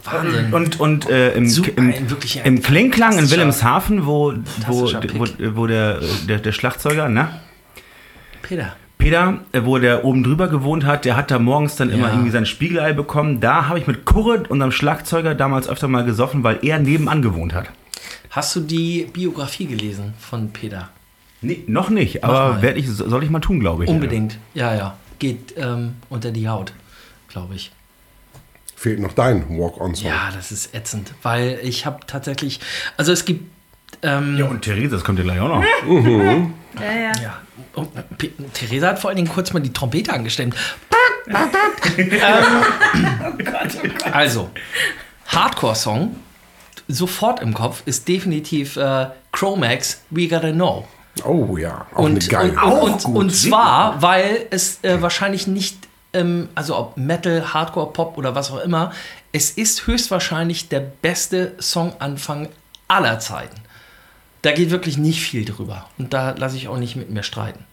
Wahnsinn. Und, und äh, im, Super, im, ein wirklich ein im Klingklang in Wilhelmshaven, wo, wo, wo, wo der, der, der Schlagzeuger, ne? Peter. Peter, äh, wo der oben drüber gewohnt hat, der hat da morgens dann immer Ja. irgendwie sein Spiegelei bekommen. Da habe ich mit Kurre, unserem Schlagzeuger, damals öfter mal gesoffen, weil er nebenan gewohnt hat. Hast du die Biografie gelesen von Peter? Nee, noch nicht, aber werd ich, soll ich mal tun, glaube ich. Unbedingt. Ja, ja. Geht ähm, unter die Haut, glaube ich. Fehlt noch dein Walk-on-Song. Ja, das ist ätzend, weil ich habe tatsächlich, also es gibt, ähm, Ja, und Therese, das kommt ja gleich auch noch. Ja, ja. ja, und Theresa hat vor allen Dingen kurz mal die Trompete angestimmt. ähm, also, Hardcore-Song, sofort im Kopf, ist definitiv äh, Chromax, We Gotta Know. Oh ja, auch Und, eine geile. und, Auch und, gut, und sehr zwar, weil es äh, wahrscheinlich nicht, ähm, also ob Metal, Hardcore, Pop oder was auch immer, es ist höchstwahrscheinlich der beste Songanfang aller Zeiten. Da geht wirklich nicht viel drüber. Und da lasse ich auch nicht mit mir streiten.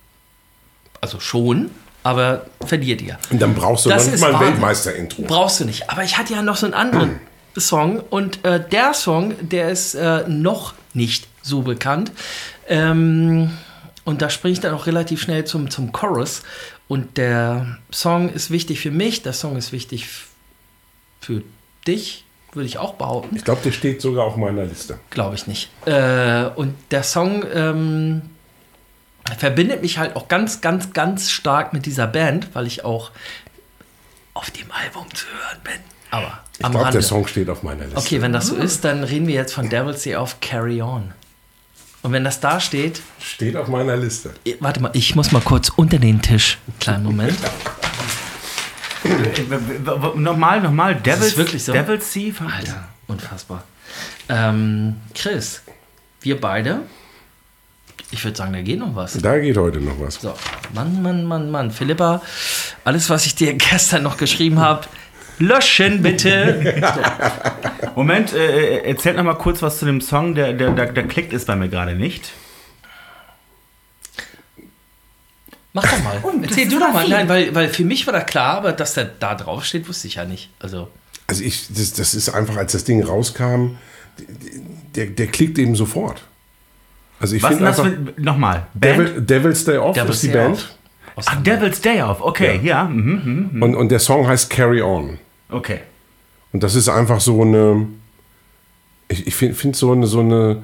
Also schon, aber verliert ihr. Und dann brauchst du Das noch nicht ist mal ein. Weltmeister-Intro. Brauchst du nicht. Aber ich hatte ja noch so einen anderen Song und äh, der Song, der ist äh, noch nicht so bekannt. Ähm, und da springe ich dann auch relativ schnell zum, zum Chorus. Und der Song ist wichtig für mich, der Song ist wichtig für dich, würde ich auch behaupten. Ich glaube, der steht sogar auf meiner Liste. Glaube ich nicht. Äh, und der Song ähm, verbindet mich halt auch ganz, ganz, ganz stark mit dieser Band, weil ich auch auf dem Album zu hören bin. Aber Ich glaube, der Song steht auf meiner Liste. Okay, wenn das so ist, dann reden wir jetzt von Devil's Day auf Carry On. Und wenn das da steht, Steht auf meiner Liste. warte mal, ich muss mal kurz unter den Tisch. Kleinen Moment. Nochmal, nochmal, Devil's, wirklich so? Devil's Sea. Alter, unfassbar. Ähm, Chris, wir beide, ich würde sagen, da geht noch was. Da geht heute noch was. So, Mann, Mann, Mann, Mann. Philippa, alles, was ich dir gestern noch geschrieben habe, löschen bitte. Moment, äh, erzählt noch mal kurz was zu dem Song, der, der, der, der klickt ist bei mir gerade nicht. Mach doch mal. Erzähl du doch mal. Nein, weil, weil für mich war da klar, aber dass der da drauf steht, wusste ich ja nicht. Also, Also ich, das, das ist einfach, als das Ding rauskam, der, der klickt eben sofort. Also ich Was finde einfach, für, nochmal? Devil, Devil's Day Off Devil's ist die Day Band. Off. Ach. Devil's Day Off, okay, ja, mhm, mhm, Und, und der Song heißt Carry On. Okay. Und das ist einfach so eine, ich, ich finde find so eine, so eine,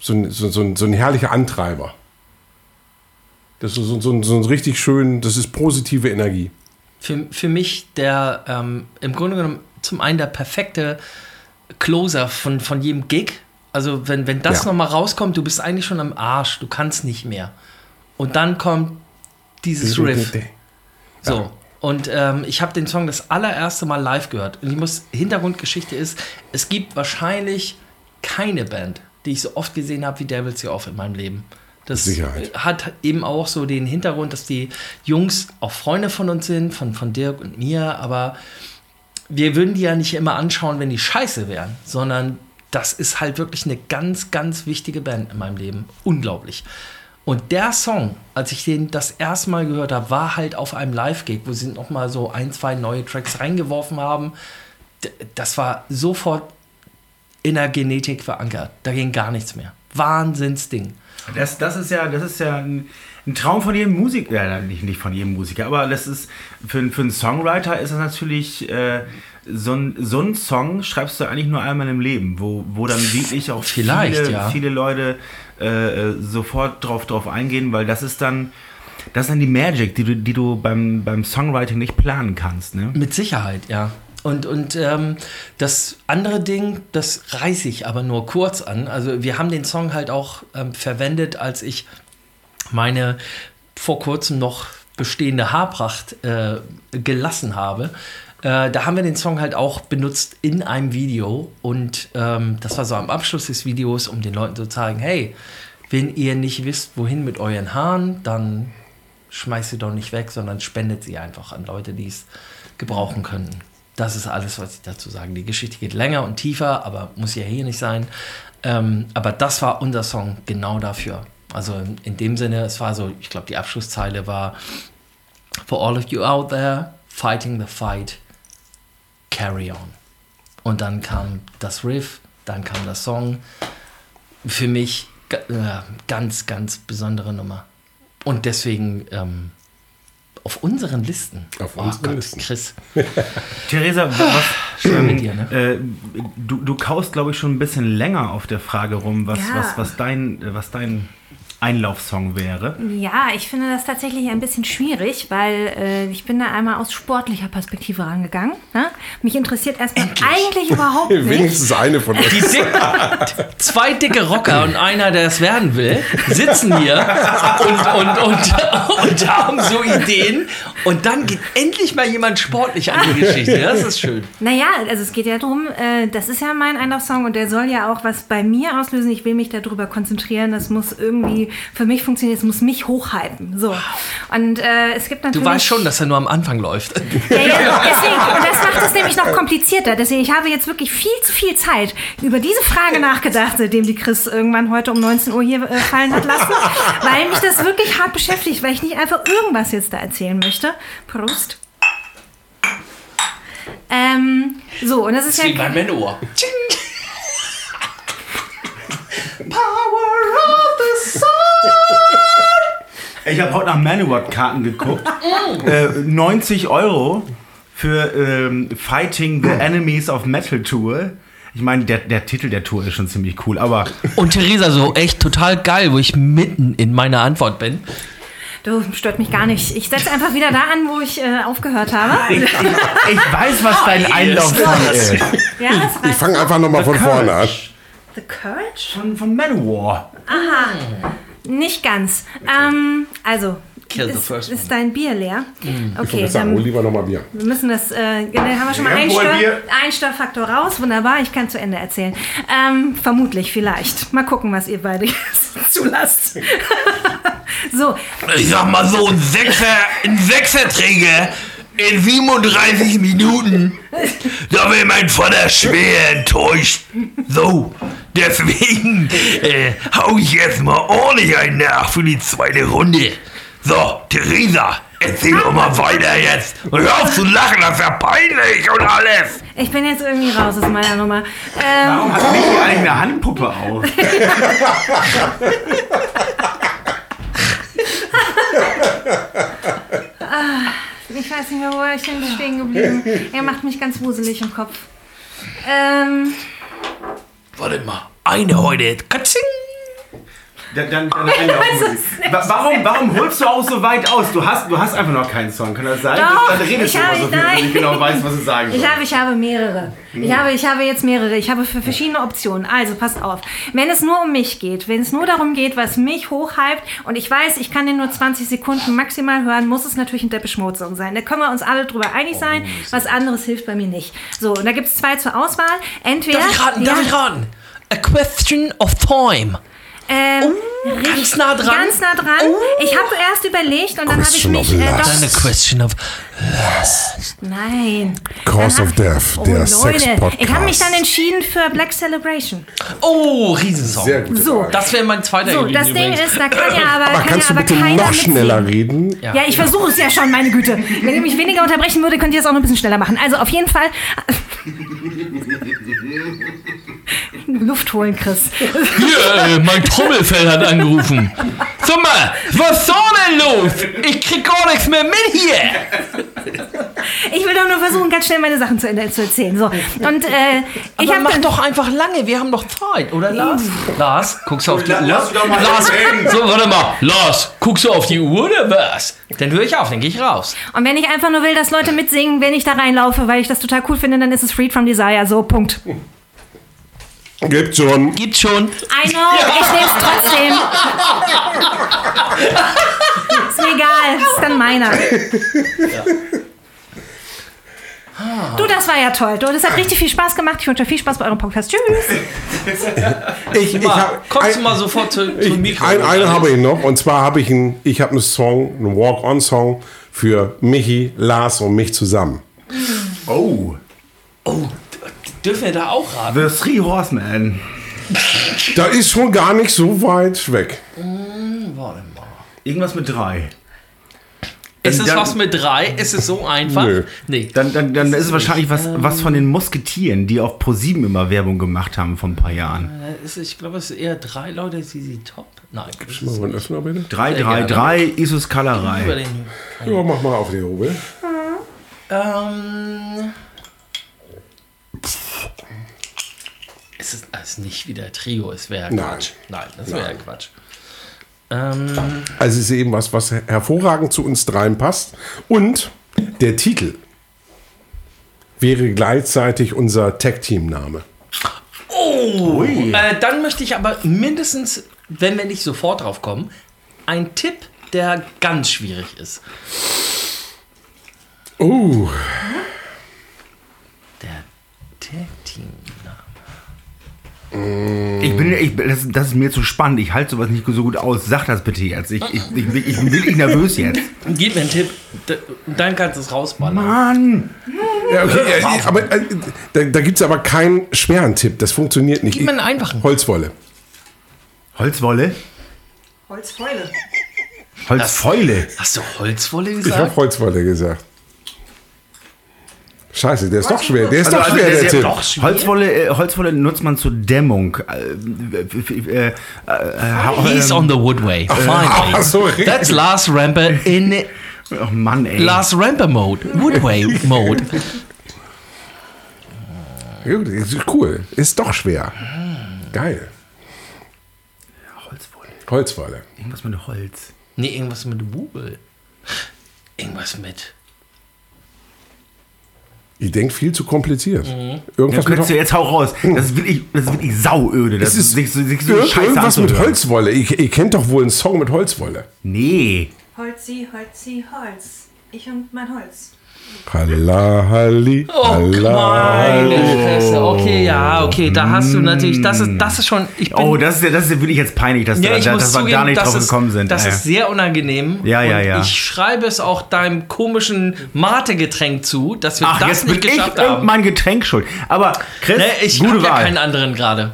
so ein, so, so, so ein herrlicher Antreiber. Das ist so, so, so ein richtig schön, das ist positive Energie. Für, für mich der, ähm, im Grunde genommen, zum einen der perfekte Closer von, von jedem Gig. Also wenn, wenn das Ja. nochmal rauskommt, du bist eigentlich schon am Arsch, du kannst nicht mehr. Und dann kommt dieses Riff. So. Und ähm, ich habe den Song das allererste Mal live gehört. Und ich muss, Hintergrundgeschichte ist, es gibt wahrscheinlich keine Band, die ich so oft gesehen habe wie Devils Year Off in meinem Leben. Das Sicherheit. hat eben auch so den Hintergrund, dass die Jungs auch Freunde von uns sind, von, von Dirk und mir, aber wir würden die ja nicht immer anschauen, wenn die scheiße wären, sondern das ist halt wirklich eine ganz, ganz wichtige Band in meinem Leben. Unglaublich. Und der Song, als ich den das erste Mal gehört habe, war halt auf einem Live-Gig, wo sie nochmal so ein, zwei neue Tracks reingeworfen haben. Das war sofort in der Genetik verankert. Da ging gar nichts mehr. Wahnsinnsding. Das, das ist ja, das ist ja ein, ein Traum von jedem Musiker, ja, nicht, nicht von jedem Musiker, aber das ist für, für einen Songwriter ist das natürlich äh, so ein, so ein Song schreibst du eigentlich nur einmal im Leben, wo, wo dann wirklich auch Vielleicht, viele, ja. viele Leute äh, äh, sofort drauf, drauf eingehen, weil das ist dann das ist dann die Magic, die du, die du beim, beim Songwriting nicht planen kannst. Ne? Mit Sicherheit, ja. Und, und ähm, das andere Ding, das reiße ich aber nur kurz an. Also wir haben den Song halt auch ähm, verwendet, als ich meine vor kurzem noch bestehende Haarpracht äh, gelassen habe. Äh, da haben wir den Song halt auch benutzt in einem Video und ähm, das war so am Abschluss des Videos, um den Leuten zu zeigen, hey, wenn ihr nicht wisst, wohin mit euren Haaren, dann schmeißt sie doch nicht weg, sondern spendet sie einfach an Leute, die es gebrauchen könnten. Das ist alles, was ich dazu sagen. Die Geschichte geht länger und tiefer, aber muss ja hier nicht sein. Ähm, aber das war unser Song genau dafür. Also in, in dem Sinne, es war so, ich glaube, die Abschlusszeile war For all of you out there, fighting the fight, carry on. Und dann kam das Riff, dann kam der Song. Für mich äh, ganz, ganz besondere Nummer. Und deswegen ähm, auf unseren Listen. Auf oh unseren Gott, Listen. Chris. Theresa, was, Schön mit dir, ne? äh, du, du kaust, glaube ich, schon ein bisschen länger auf der Frage rum, was, Ja. was, was, dein, äh, was dein Einlaufsong wäre. Ja, ich finde das tatsächlich ein bisschen schwierig, weil äh, ich bin da einmal aus sportlicher Perspektive rangegangen. Ne? Mich interessiert erstmal eigentlich überhaupt nicht. Wenigstens eine von uns. Die dick, zwei dicke Rocker und einer, der es werden will, sitzen hier und, und, und, und haben so Ideen. Und dann geht endlich mal jemand sportlich an die Geschichte. Das ist schön. Naja, also es geht ja darum, äh, das ist ja mein Einlaufsong und der soll ja auch was bei mir auslösen. Ich will mich darüber konzentrieren. Das muss irgendwie für mich funktionieren. Es muss mich hochhalten. So. Und äh, es gibt Du natürlich. weißt schon, dass er nur am Anfang läuft. Ja, ja, deswegen, und das macht es nämlich noch komplizierter. Deswegen, ich habe jetzt wirklich viel zu viel Zeit über diese Frage nachgedacht, seitdem die Chris irgendwann heute um 19 Uhr hier äh, fallen hat lassen, weil mich das wirklich hart beschäftigt, weil ich nicht einfach irgendwas jetzt da erzählen möchte. Prost. Ähm, so, und das ist Wie ja. bei Manowar. Ich habe heute nach Manowar-Karten geguckt. äh, 90 Euro für ähm, Fighting the Enemies of Metal Tour. Ich meine, der, der Titel der Tour ist schon ziemlich cool, aber Und Theresa so, echt total geil, wo ich mitten in meiner Antwort bin. Du, stört mich gar nicht. Ich setze einfach wieder da an, wo ich äh, aufgehört habe. ich, ich, ich weiß, was dein Einlaufsong ist. Ja, Ich reicht. fange einfach nochmal von vorne an. The Courage? Von, von Manowar. Nicht ganz. Ähm, also, ist, ist dein Bier leer? Ich Okay, würde sagen, dann hol lieber nochmal Bier. wir müssen das, äh, dann haben wir schon mal einen, Stör, einen Störfaktor raus. Wunderbar, ich kann zu Ende erzählen. Ähm, vermutlich, vielleicht. Mal gucken, was ihr beide jetzt zulasst. so, Ich sag mal so, ein Sechser, ein Sechserträger in 37 Minuten. Da wäre mein Vater schwer enttäuscht. So, deswegen äh, hau ich jetzt mal ordentlich einen nach für die zweite Runde. So, Theresa, erzähl doch mal weiter jetzt. Und hör auf zu lachen, das ist ja peinlich und alles. ich bin jetzt irgendwie raus aus meiner Nummer. Ähm, Warum hat Michi eigentlich eine Handpuppe auf? ich weiß nicht mehr, wo ich denn stehen geblieben. Er macht mich ganz wuselig im Kopf. Ähm, Warte mal, eine heute. Katzing. Dann, dann, dann Einlaufmusik. Wa- warum, warum holst du auch so weit aus? Du hast, du hast einfach noch keinen Song, kann das sein? Doch, dann redest ich du immer habe- so viel, dass ich nein. genau weiß, was du sagen Ich sollst. habe, ich habe mehrere. Ich habe, ich habe jetzt mehrere. Ich habe für verschiedene Optionen. Also passt auf. Wenn es nur um mich geht, wenn es nur darum geht, was mich hochhypt und ich weiß, ich kann den nur 20 Sekunden maximal hören, muss es natürlich ein Depeche Mode Song sein. Da können wir uns alle drüber einig sein. Was anderes hilft bei mir nicht. So, und da gibt es zwei zur Auswahl. Entweder. Darf ich raten? ja, Darf ich raten? A question of time. Ähm, Ganz nah dran. Ganz nah dran. Ich habe erst überlegt und dann habe ich Question mich of äh, lust. doch. A question of. Nein. Cause of Death, oh, der Leute, Sex-Podcast. Ich habe mich dann entschieden für Black Celebration. Oh, Riesensong. Sehr gut. So, Das wäre mein zweiter So, das Ding übrigens. ist, da kann ja aber, Aber kann kannst ja du aber bitte keiner noch schneller reden? Ja, ich versuche es ja schon, meine Güte. Wenn ihr mich weniger unterbrechen würde, könnt ihr es auch noch ein bisschen schneller machen. Also auf jeden Fall. Luft holen, Chris. Hier, äh, mein Trommelfell hat angerufen. Sag mal, was ist denn los? Ich krieg gar nichts mehr mit hier. Ich will doch nur versuchen, ganz schnell meine Sachen zu, Ende zu erzählen. So. Und äh, ich Aber habe mach doch einfach lange, wir haben doch Zeit, oder Lars? Lars, guckst du auf die Uhr? Lass doch mal Lars, so, warte mal. Lars, guckst du auf die Uhr oder was? Dann höre ich auf, dann gehe ich raus. Und wenn ich einfach nur will, dass Leute mitsingen, wenn ich da reinlaufe, weil ich das total cool finde, dann ist es Freed from Desire. So, Punkt. Gibt schon. Gibt schon. I know, ich nehme es trotzdem. ist mir egal, ist dann meiner. Du, das war ja toll. Du, das hat richtig viel Spaß gemacht. Ich wünsche euch viel Spaß bei eurem Podcast. Tschüss. Ich, ich hab, Kommst du mal sofort zu, ich, zum Mikro? ein, eine habe ich noch. Und zwar habe ich einen, ich habe einen Song, einen Walk-on-Song für Michi, Lars und mich zusammen. Oh, Oh, dürfen wir da auch raten? The Three Horsemen. Da ist schon gar nicht so weit weg. Warte mal. Irgendwas mit drei. Ist es dann- was mit drei? Ist es so einfach? Nö. Nee. Dann, dann, dann ist es wahrscheinlich was, was von den Musketieren, die auf ProSieben immer Werbung gemacht haben vor ein paar Jahren. Äh, ist- Ich glaube, es ist eher drei Leute, die sie top. Nein. Mal so einen Öffner bitte. 333 Isus Kalerei. Ja, mach mal auf die Hobel. ähm, es ist, es ist nicht wieder Trio, es wäre. Quatsch. Nein, das wäre Quatsch. Ähm, Also es ist eben was, was hervorragend zu uns dreien passt. Und der Titel wäre gleichzeitig unser Tag-Team-Name. oh, äh, dann möchte ich aber mindestens, wenn wir nicht sofort drauf kommen, ein Tipp, der ganz schwierig ist. Oh, Der Tag Team. Ich bin, ich, das, das ist mir zu spannend. Ich halte sowas nicht so gut aus. Sag das bitte jetzt. Ich, ich, ich, bin- ich bin wirklich nervös jetzt. Gib mir einen Tipp, dann kannst du es rausballern. Mann! ja, okay, ja, aber äh, da, da gibt es aber keinen schweren Tipp. Das funktioniert nicht. Gib mir einen einfachen. Holzwolle. Holzwolle? Holzfäule. Holzfäule. Hast du Holzwolle Ich gesagt? habe Holzwolle gesagt. Scheiße, der ist doch schwer. Der ist Also, doch also schwer, der der ist ja doch schwer. Holzwolle, äh, Holzwolle nutzt man zur Dämmung. Äh, äh, äh, äh, He's ähm, on the woodway. Finally. Ach so, richtig. That's Lars Ramper in Oh Mann, ey. Lars Ramper Mode. Woodway Mode. Cool. Ist doch schwer. Geil. Holzwolle. Holzwolle. Irgendwas mit Holz. Nee, irgendwas mit Wubel. Irgendwas mit. Ich denke viel zu kompliziert. Ja, Irgendwas mit, könntest du jetzt hau raus. Das ist wirklich, das ist wirklich sauöde. Das Es ist sich so, sich so Ir- scheiße irgendwas mit. Holzwolle. Ich, ihr kennt doch wohl einen Song mit Holzwolle. Nee. Holzi, Holzi, Holz. Ich und mein Holz. Halla, halli, Oh, halla. Fresse. Okay, ja, okay, da hast du natürlich, das ist, das ist schon, ich bin, Oh, das ist, ja- das ist wirklich jetzt peinlich, dass, ja, da, ich da, dass wir zugeben, da nicht das drauf ist, gekommen sind. Das Ja, ist sehr unangenehm. Ja, ja, und ja. Ich schreibe es auch deinem komischen Mate-Getränk zu, dass wir Ach, das jetzt nicht bin ich geschafft und haben. mein Getränk schuld. Aber Chris, Ne, ich gute habe ja Wahl. keinen anderen gerade.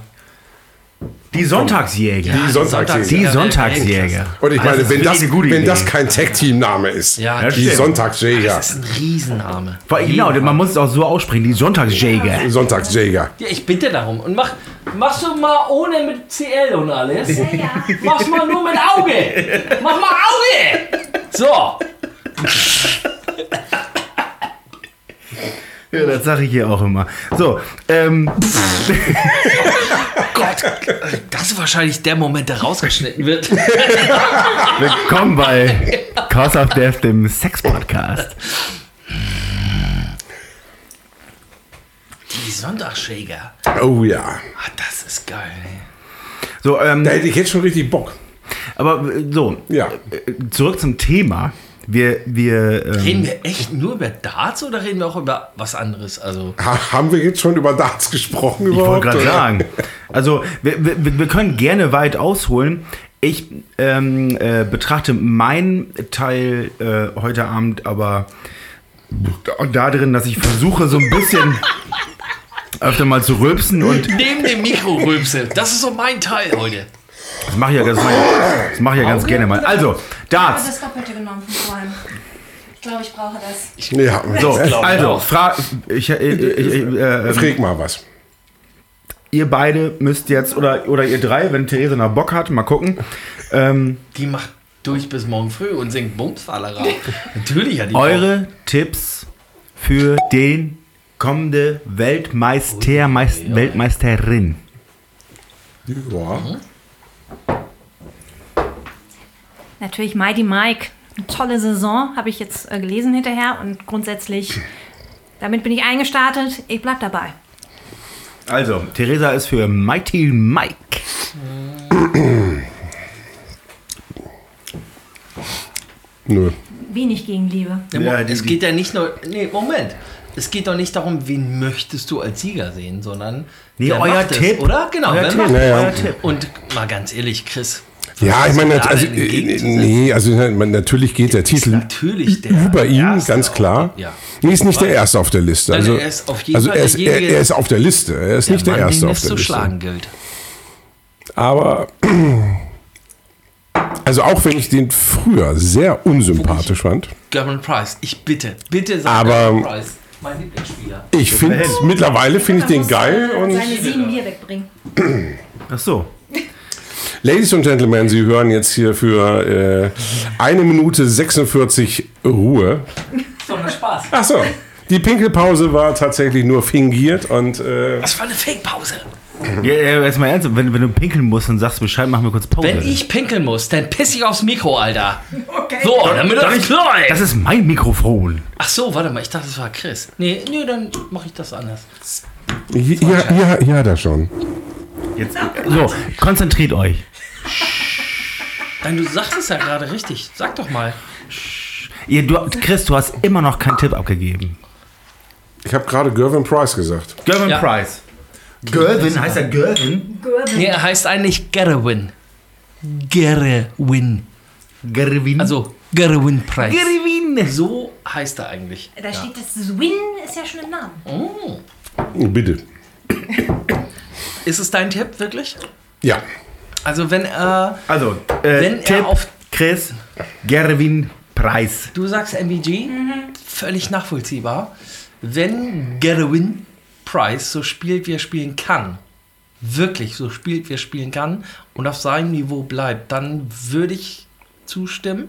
Die Sonntagsjäger. Die Sonntagsjäger. Die Ja, Sonntagsjäger. Und ich meine, wenn das, wenn das kein Tag-Team-Name ist, Ja, das die stimmt. Sonntagsjäger. Das ist ein Riesenname. Genau, man muss es auch so aussprechen, die Sonntagsjäger. Sonntagsjäger. Ja, ich bitte darum. Und mach, machst du mal ohne mit CL und alles? Ja. Mach's mal nur mit Auge. Mach mal Auge. So. Ja, das sage ich hier auch immer. So, ähm, Gott, das ist wahrscheinlich der Moment, der rausgeschnitten wird. willkommen bei Cause of Death, dem Sex-Podcast. Die Sonntagsschäger. Oh ja. Ah, das ist geil. Ey. So, ähm, Da hätte ich jetzt schon richtig Bock. aber äh, so, Ja. äh, zurück zum Thema. Wir, wir, ähm, Reden wir echt nur über Darts oder reden wir auch über was anderes? Also, Ha, haben wir jetzt schon über Darts gesprochen Ich wollte gerade sagen. Also, wir, wir, wir können gerne weit ausholen. Ich ähm, äh, betrachte meinen Teil äh, heute Abend aber da drin, dass ich versuche, so ein bisschen öfter mal zu rülpsen und neben dem Mikrorülpse. Das ist so mein Teil heute. Das mache ich ja, das mach ich, das mach ich ja ganz gerne mal. Also, Ich habe Darts. das Doppelte genommen von vorhin. Ich glaube, ich brauche das. Ja, So, ich also, fra ich, äh, ich, ich, äh, Frag mal was. ihr beide müsst jetzt, oder, oder ihr drei, wenn Therese noch Bock hat, mal gucken. Ähm, Die macht durch bis morgen früh und singt Bumsfallera. Natürlich hat die eure Tipps für den kommende Weltmeister, Meist, Weltmeisterin. Ja. Natürlich Mighty Mike. Eine tolle Saison, habe ich jetzt äh, gelesen hinterher. Und grundsätzlich, damit bin ich eingestartet. Ich bleib dabei. Also, Theresa ist für Mighty Mike. Nö. Wenig Gegenliebe. Ja, es geht ja nicht nur. Nee, Moment. Es geht doch nicht darum, wen möchtest du als Sieger sehen, sondern. Nee, euer macht es, Tipp. Oder? Genau, Euer Tipp. Ja, ja. Tipp. Und mal ganz ehrlich, Chris. Ja, ich meine, also, äh, nee, also natürlich geht der Titel Natürlich der über ihn, ganz klar. Ja. Nee, ist nicht der Erste auf der Liste. Also, er ist auf jeden also er, ist, er, er ist auf der Liste. Er ist nicht der Mann, Erste den auf der zu Liste. schlagen gilt. Aber also auch wenn ich den früher sehr unsympathisch fand, German Price, ich bitte, bitte sag Aber- Price, mein Lieblingsspieler. ich finde mittlerweile finde ich den geil und Seine sieben Bier wegbringen. Ach so. Ladies und Gentlemen, Sie hören jetzt hier für äh, eine Minute 46 Ruhe. So, na Spaß. Ach so, die Pinkelpause war tatsächlich nur fingiert und äh, Das war eine Fake-Pause. Ja, ja, jetzt mal ernst, wenn, wenn du pinkeln musst, dann sagst du Bescheid, machen wir kurz Pause. Wenn ich pinkeln muss, dann piss ich aufs Mikro, Alter. So, damit das klar ist. das ist mein Mikrofon. Ach so, warte mal, ich dachte, das war Chris. Nee, nee, dann mache ich das anders. ja, ja, ja, da schon. Jetzt, so, konzentriert euch. Nein, du sagtest ja gerade richtig. Sag doch mal. Ihr, du, Chris, du hast immer noch keinen Tipp abgegeben. Ich habe gerade Gervin Price gesagt. Gervin Ja. Price. Gervin, heißt er Gervin? Nee, er heißt eigentlich Gerwin. Gerwin. Gervin. Also Gerwin Price. Gervin. So heißt er eigentlich. Da steht das Swin, ist ja schon im Namen. Bitte. Ist es dein Tipp, wirklich? Ja. Also wenn er... Also, äh, Wenn er Tipp, auf- Chris, Gervin Price. Du sagst MVG, völlig nachvollziehbar. Wenn Gerwin Price so spielt, wie er spielen kann, wirklich so spielt, wie er spielen kann und auf seinem Niveau bleibt, dann würde ich zustimmen.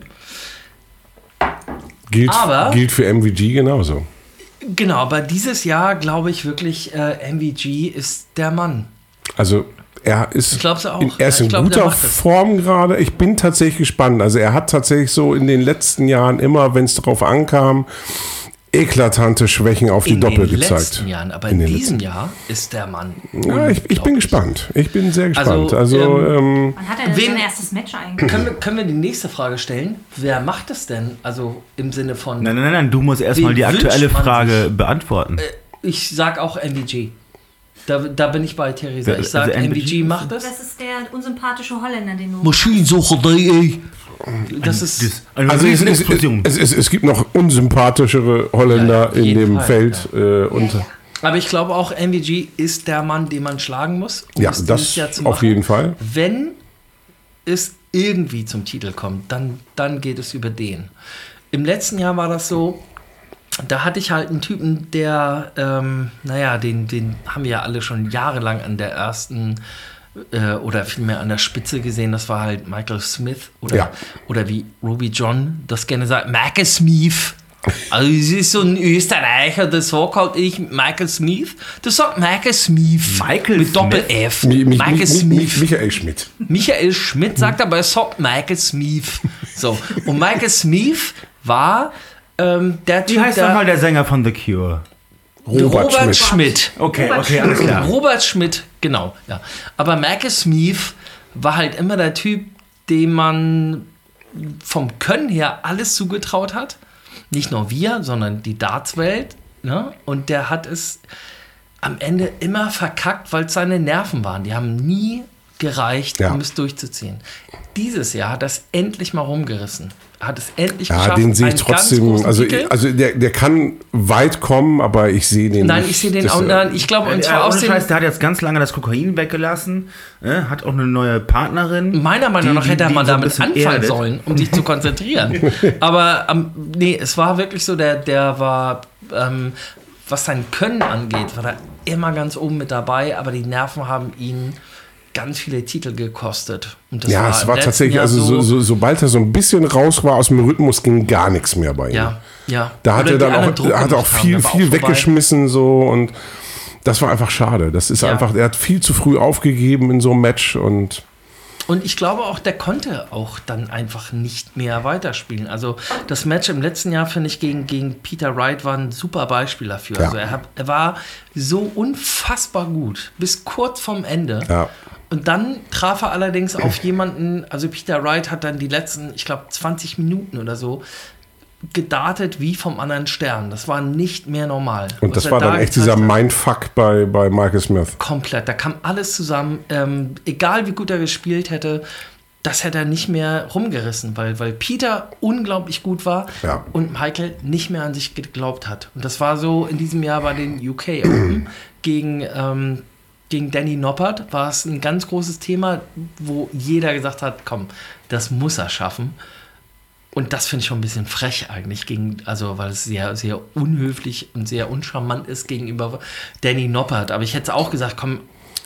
Gilt, Aber- gilt für MVG genauso. Genau, aber dieses Jahr glaube ich wirklich, äh, MVG ist der Mann. Also er ist, Ich glaub's auch. in, er ist Ja, in glaub, der guter. Form gerade. Ich bin tatsächlich gespannt. Also er hat tatsächlich so in den letzten Jahren immer, wenn es darauf ankam, eklatante Schwächen auf die In Doppel den gezeigt. letzten Jahren, aber In in, den diesem Jahr ist der Mann. Ja, ich, ich bin gespannt. Ich bin sehr gespannt. Also, Also, ähm, Wann hat er denn Wen- sein erstes Match eigentlich? Können wir, können wir die nächste Frage stellen? Wer macht es denn? Also im Sinne von. Nein, nein, nein, nein, du musst erstmal die aktuelle Frage sich? beantworten. Ich sag auch MVG. Da, da bin ich bei Theresa. Ich sag, Also MVG MVG macht es. Das ist der unsympathische Holländer, den du. Maschinensucherei, ey. Das ist. Das- eine also es, es, es, es, es gibt noch unsympathischere Holländer Ja, auf in dem Fall, Feld. Äh, und, ja, Aber ich glaube auch, MVG ist der Mann, den man schlagen muss. um dieses das Jahr zu auf machen. jeden Fall. Wenn es irgendwie zum Titel kommt, dann, dann geht es über den. Im letzten Jahr war das so, da hatte ich halt einen Typen, der, ähm, naja, den, den haben wir ja alle schon jahrelang an der ersten äh, oder vielmehr an der Spitze gesehen. Das war halt Michael Smith oder, Ja. oder wie Ruby John das gerne sagt, Marcus Smith. Also es ist so ein Österreicher, der sagt halt ich Michael Smith. Der sagt Michael Smith. Michael mit Smith? Doppel F. Mi- mi- Michael mi- mi- Smith. Michael Schmidt. Michael Schmidt sagt aber, er sagt Michael Smith. So. Und Michael Smith war ähm, der Wie Typ, heißt nochmal der Sänger von The Cure? Robert, Robert Schmidt. Schmidt. Okay, okay, alles klar. Robert Schmidt, genau. Ja. Aber Michael Smith war halt immer der Typ, dem man vom Können her alles zugetraut hat. Nicht nur wir, sondern die Dartswelt. Ne? Und der hat es am Ende immer verkackt, weil es seine Nerven waren. Die haben nie gereicht, Ja. um es durchzuziehen. Dieses Jahr hat er es endlich mal rumgerissen. Hat es endlich Ja, geschafft. den sehe ich einen ganz trotzdem. großen Also, also der, der kann weit kommen, aber ich sehe den Nein, nicht. ich sehe den Das, auch. äh, Nein, ich glaube, und Ja, zwar. Scheiß, der hat jetzt ganz lange das Kokain weggelassen, äh, hat auch eine neue Partnerin. Meiner Meinung die- nach hätte er mal so damit bisschen anfangen erdet. sollen, um sich zu konzentrieren. Aber ähm, nee, es war wirklich so, der, der war, ähm, was sein Können angeht, war er immer ganz oben mit dabei, aber die Nerven haben ihn ganz viele Titel gekostet. Und das Ja, war es war tatsächlich, Jahr also so, so, sobald er so ein bisschen raus war aus dem Rhythmus, ging gar nichts mehr bei ihm. Ja, ja. Da hat er dann auch, hat auch gemacht haben, viel, viel vorbei. weggeschmissen so und das war einfach schade. Das ist Ja. einfach, er hat viel zu früh aufgegeben in so einem Match und Und ich glaube auch, der konnte auch dann einfach nicht mehr weiterspielen. Also das Match im letzten Jahr, finde ich, gegen, gegen Peter Wright war ein super Beispiel dafür. Ja. Also er, hat, er war so unfassbar gut, bis kurz vorm Ende. Ja. Und dann traf er allerdings auf jemanden, also Peter Wright hat dann die letzten, ich glaube, 20 Minuten oder so gedartet wie vom anderen Stern. Das war nicht mehr normal. und das war da dann echt dieser. Mindfuck bei, bei Michael Smith. Komplett. Da kam alles zusammen. Ähm, egal wie gut er gespielt hätte, das hätte er nicht mehr rumgerissen, weil, weil Peter unglaublich gut war Ja. und Michael nicht mehr an sich geglaubt hat. Und das war so in diesem Jahr bei den UK Open gegen, ähm, gegen Danny Noppert war es ein ganz großes Thema, wo jeder gesagt hat, komm, das muss er schaffen. Und das finde ich schon ein bisschen frech eigentlich, gegen, also weil es sehr, sehr unhöflich und sehr uncharmant ist gegenüber Danny Noppert. Aber ich hätte auch gesagt, komm,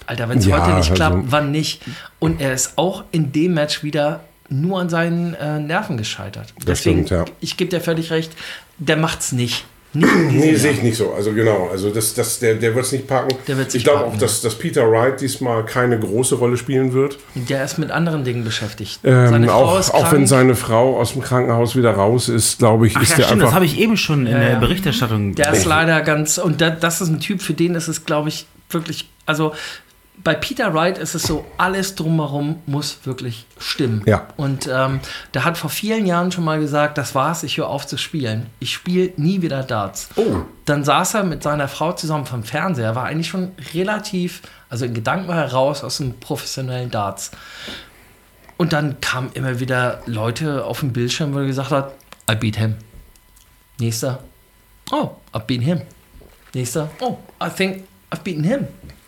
Alter, wenn es Ja, heute nicht also- klappt, wann nicht? Und er ist auch in dem Match wieder nur an seinen äh, Nerven gescheitert. Deswegen, stimmt, ja. ich gebe dir völlig recht, der macht's nicht. Nicht in diesem Nee, sehe ich nicht so. Also genau, also das, das, der, der wird es nicht packen. Der wird's ich glaube auch, dass, dass Peter Wright diesmal keine große Rolle spielen wird. Der ist mit anderen Dingen beschäftigt. Ähm, Frau auch, ist auch wenn seine Frau aus dem Krankenhaus wieder raus ist, glaube ich, Ach ist ja, der stimmt, das einfach. habe ich eben schon in Ja, der. Berichterstattung. Der ist leider ganz, und da, das ist ein Typ, für den ist es, glaube ich, wirklich, also bei Peter Wright ist es so, alles drumherum muss wirklich stimmen. Ja. Und ähm, der hat vor vielen Jahren schon mal gesagt, das war's, ich höre auf zu spielen. Ich spiele nie wieder Darts. Oh. Dann saß er mit seiner Frau zusammen vom Fernseher, war eigentlich schon relativ, also in Gedanken war er raus aus dem professionellen Darts. Und dann kamen immer wieder Leute auf dem Bildschirm, wo er gesagt hat, I beat him. Nächster, oh, I've beaten him. Nächster, oh, I think I've beaten him.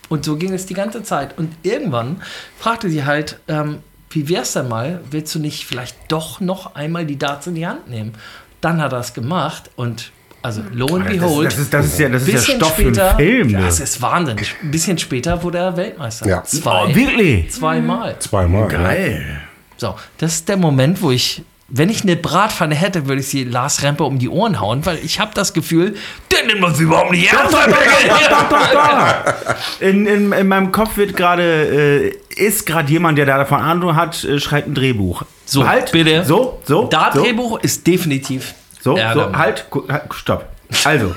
Und so ging es die ganze Zeit. Und irgendwann fragte sie halt, ähm, wie wär's denn mal, willst du nicht vielleicht doch noch einmal die Darts in die Hand nehmen? Dann hat er es gemacht und also lo and das, behold, das, ist, das ist ja, das ist ja Stoff später, für einen Film. ne? das ist Wahnsinn. Ein bisschen später wurde er Weltmeister. Ja. Zwei, oh, wirklich? zweimal. Zweimal. Geil. So, das ist der Moment, wo ich, wenn ich eine Bratpfanne hätte, würde ich sie Lars Rempe um die Ohren hauen, weil ich habe das Gefühl, der nimmt uns überhaupt nicht ernst. Doch, doch, doch. In, in, in meinem Kopf wird gerade, äh, ist gerade jemand, der da davon Ahnung hat, äh, schreibt ein Drehbuch. So, halt, bitte. So, so. so, Dart-Drehbuch ist definitiv. so, so, halt, halt, stopp. Also,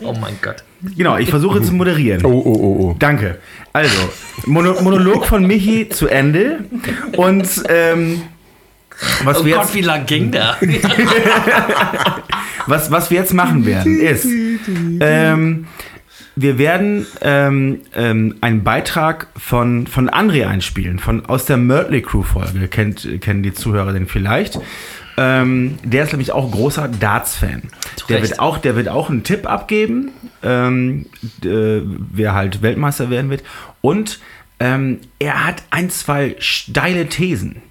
Oh mein Gott. genau, ich versuche zu moderieren. Oh, oh, oh, oh. Danke. Also, Mono Monolog von Michi zu Ende. Und ähm, was, Oh wir Gott, jetzt, wie lang ging der? was, was wir jetzt machen werden, ist, ähm, wir werden ähm, ähm, einen Beitrag von, von André einspielen, von, aus der Mötley Crew Folge. Kennt, kennen die Zuhörer den vielleicht. Ähm, der ist nämlich auch großer Darts-Fan. Der wird, auch, der wird auch einen Tipp abgeben, ähm, äh, wer halt Weltmeister werden wird. Und ähm, er hat ein, zwei steile Thesen.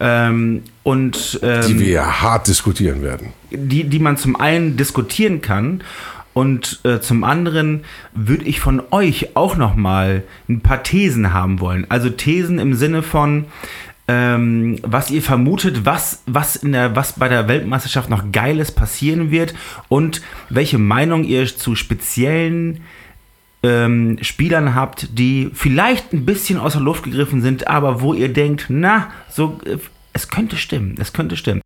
Ähm, und ähm, Die wir hart diskutieren werden. die, die man zum einen diskutieren kann und äh, zum anderen würde ich von euch auch noch mal ein paar Thesen haben wollen. Also Thesen im Sinne von ähm, was ihr vermutet, was, was, in der, was bei der Weltmeisterschaft noch Geiles passieren wird und welche Meinung ihr zu speziellen ähm, Spielern habt, die vielleicht ein bisschen aus der Luft gegriffen sind, aber wo ihr denkt, na, so, äh, es könnte stimmen, es könnte stimmen.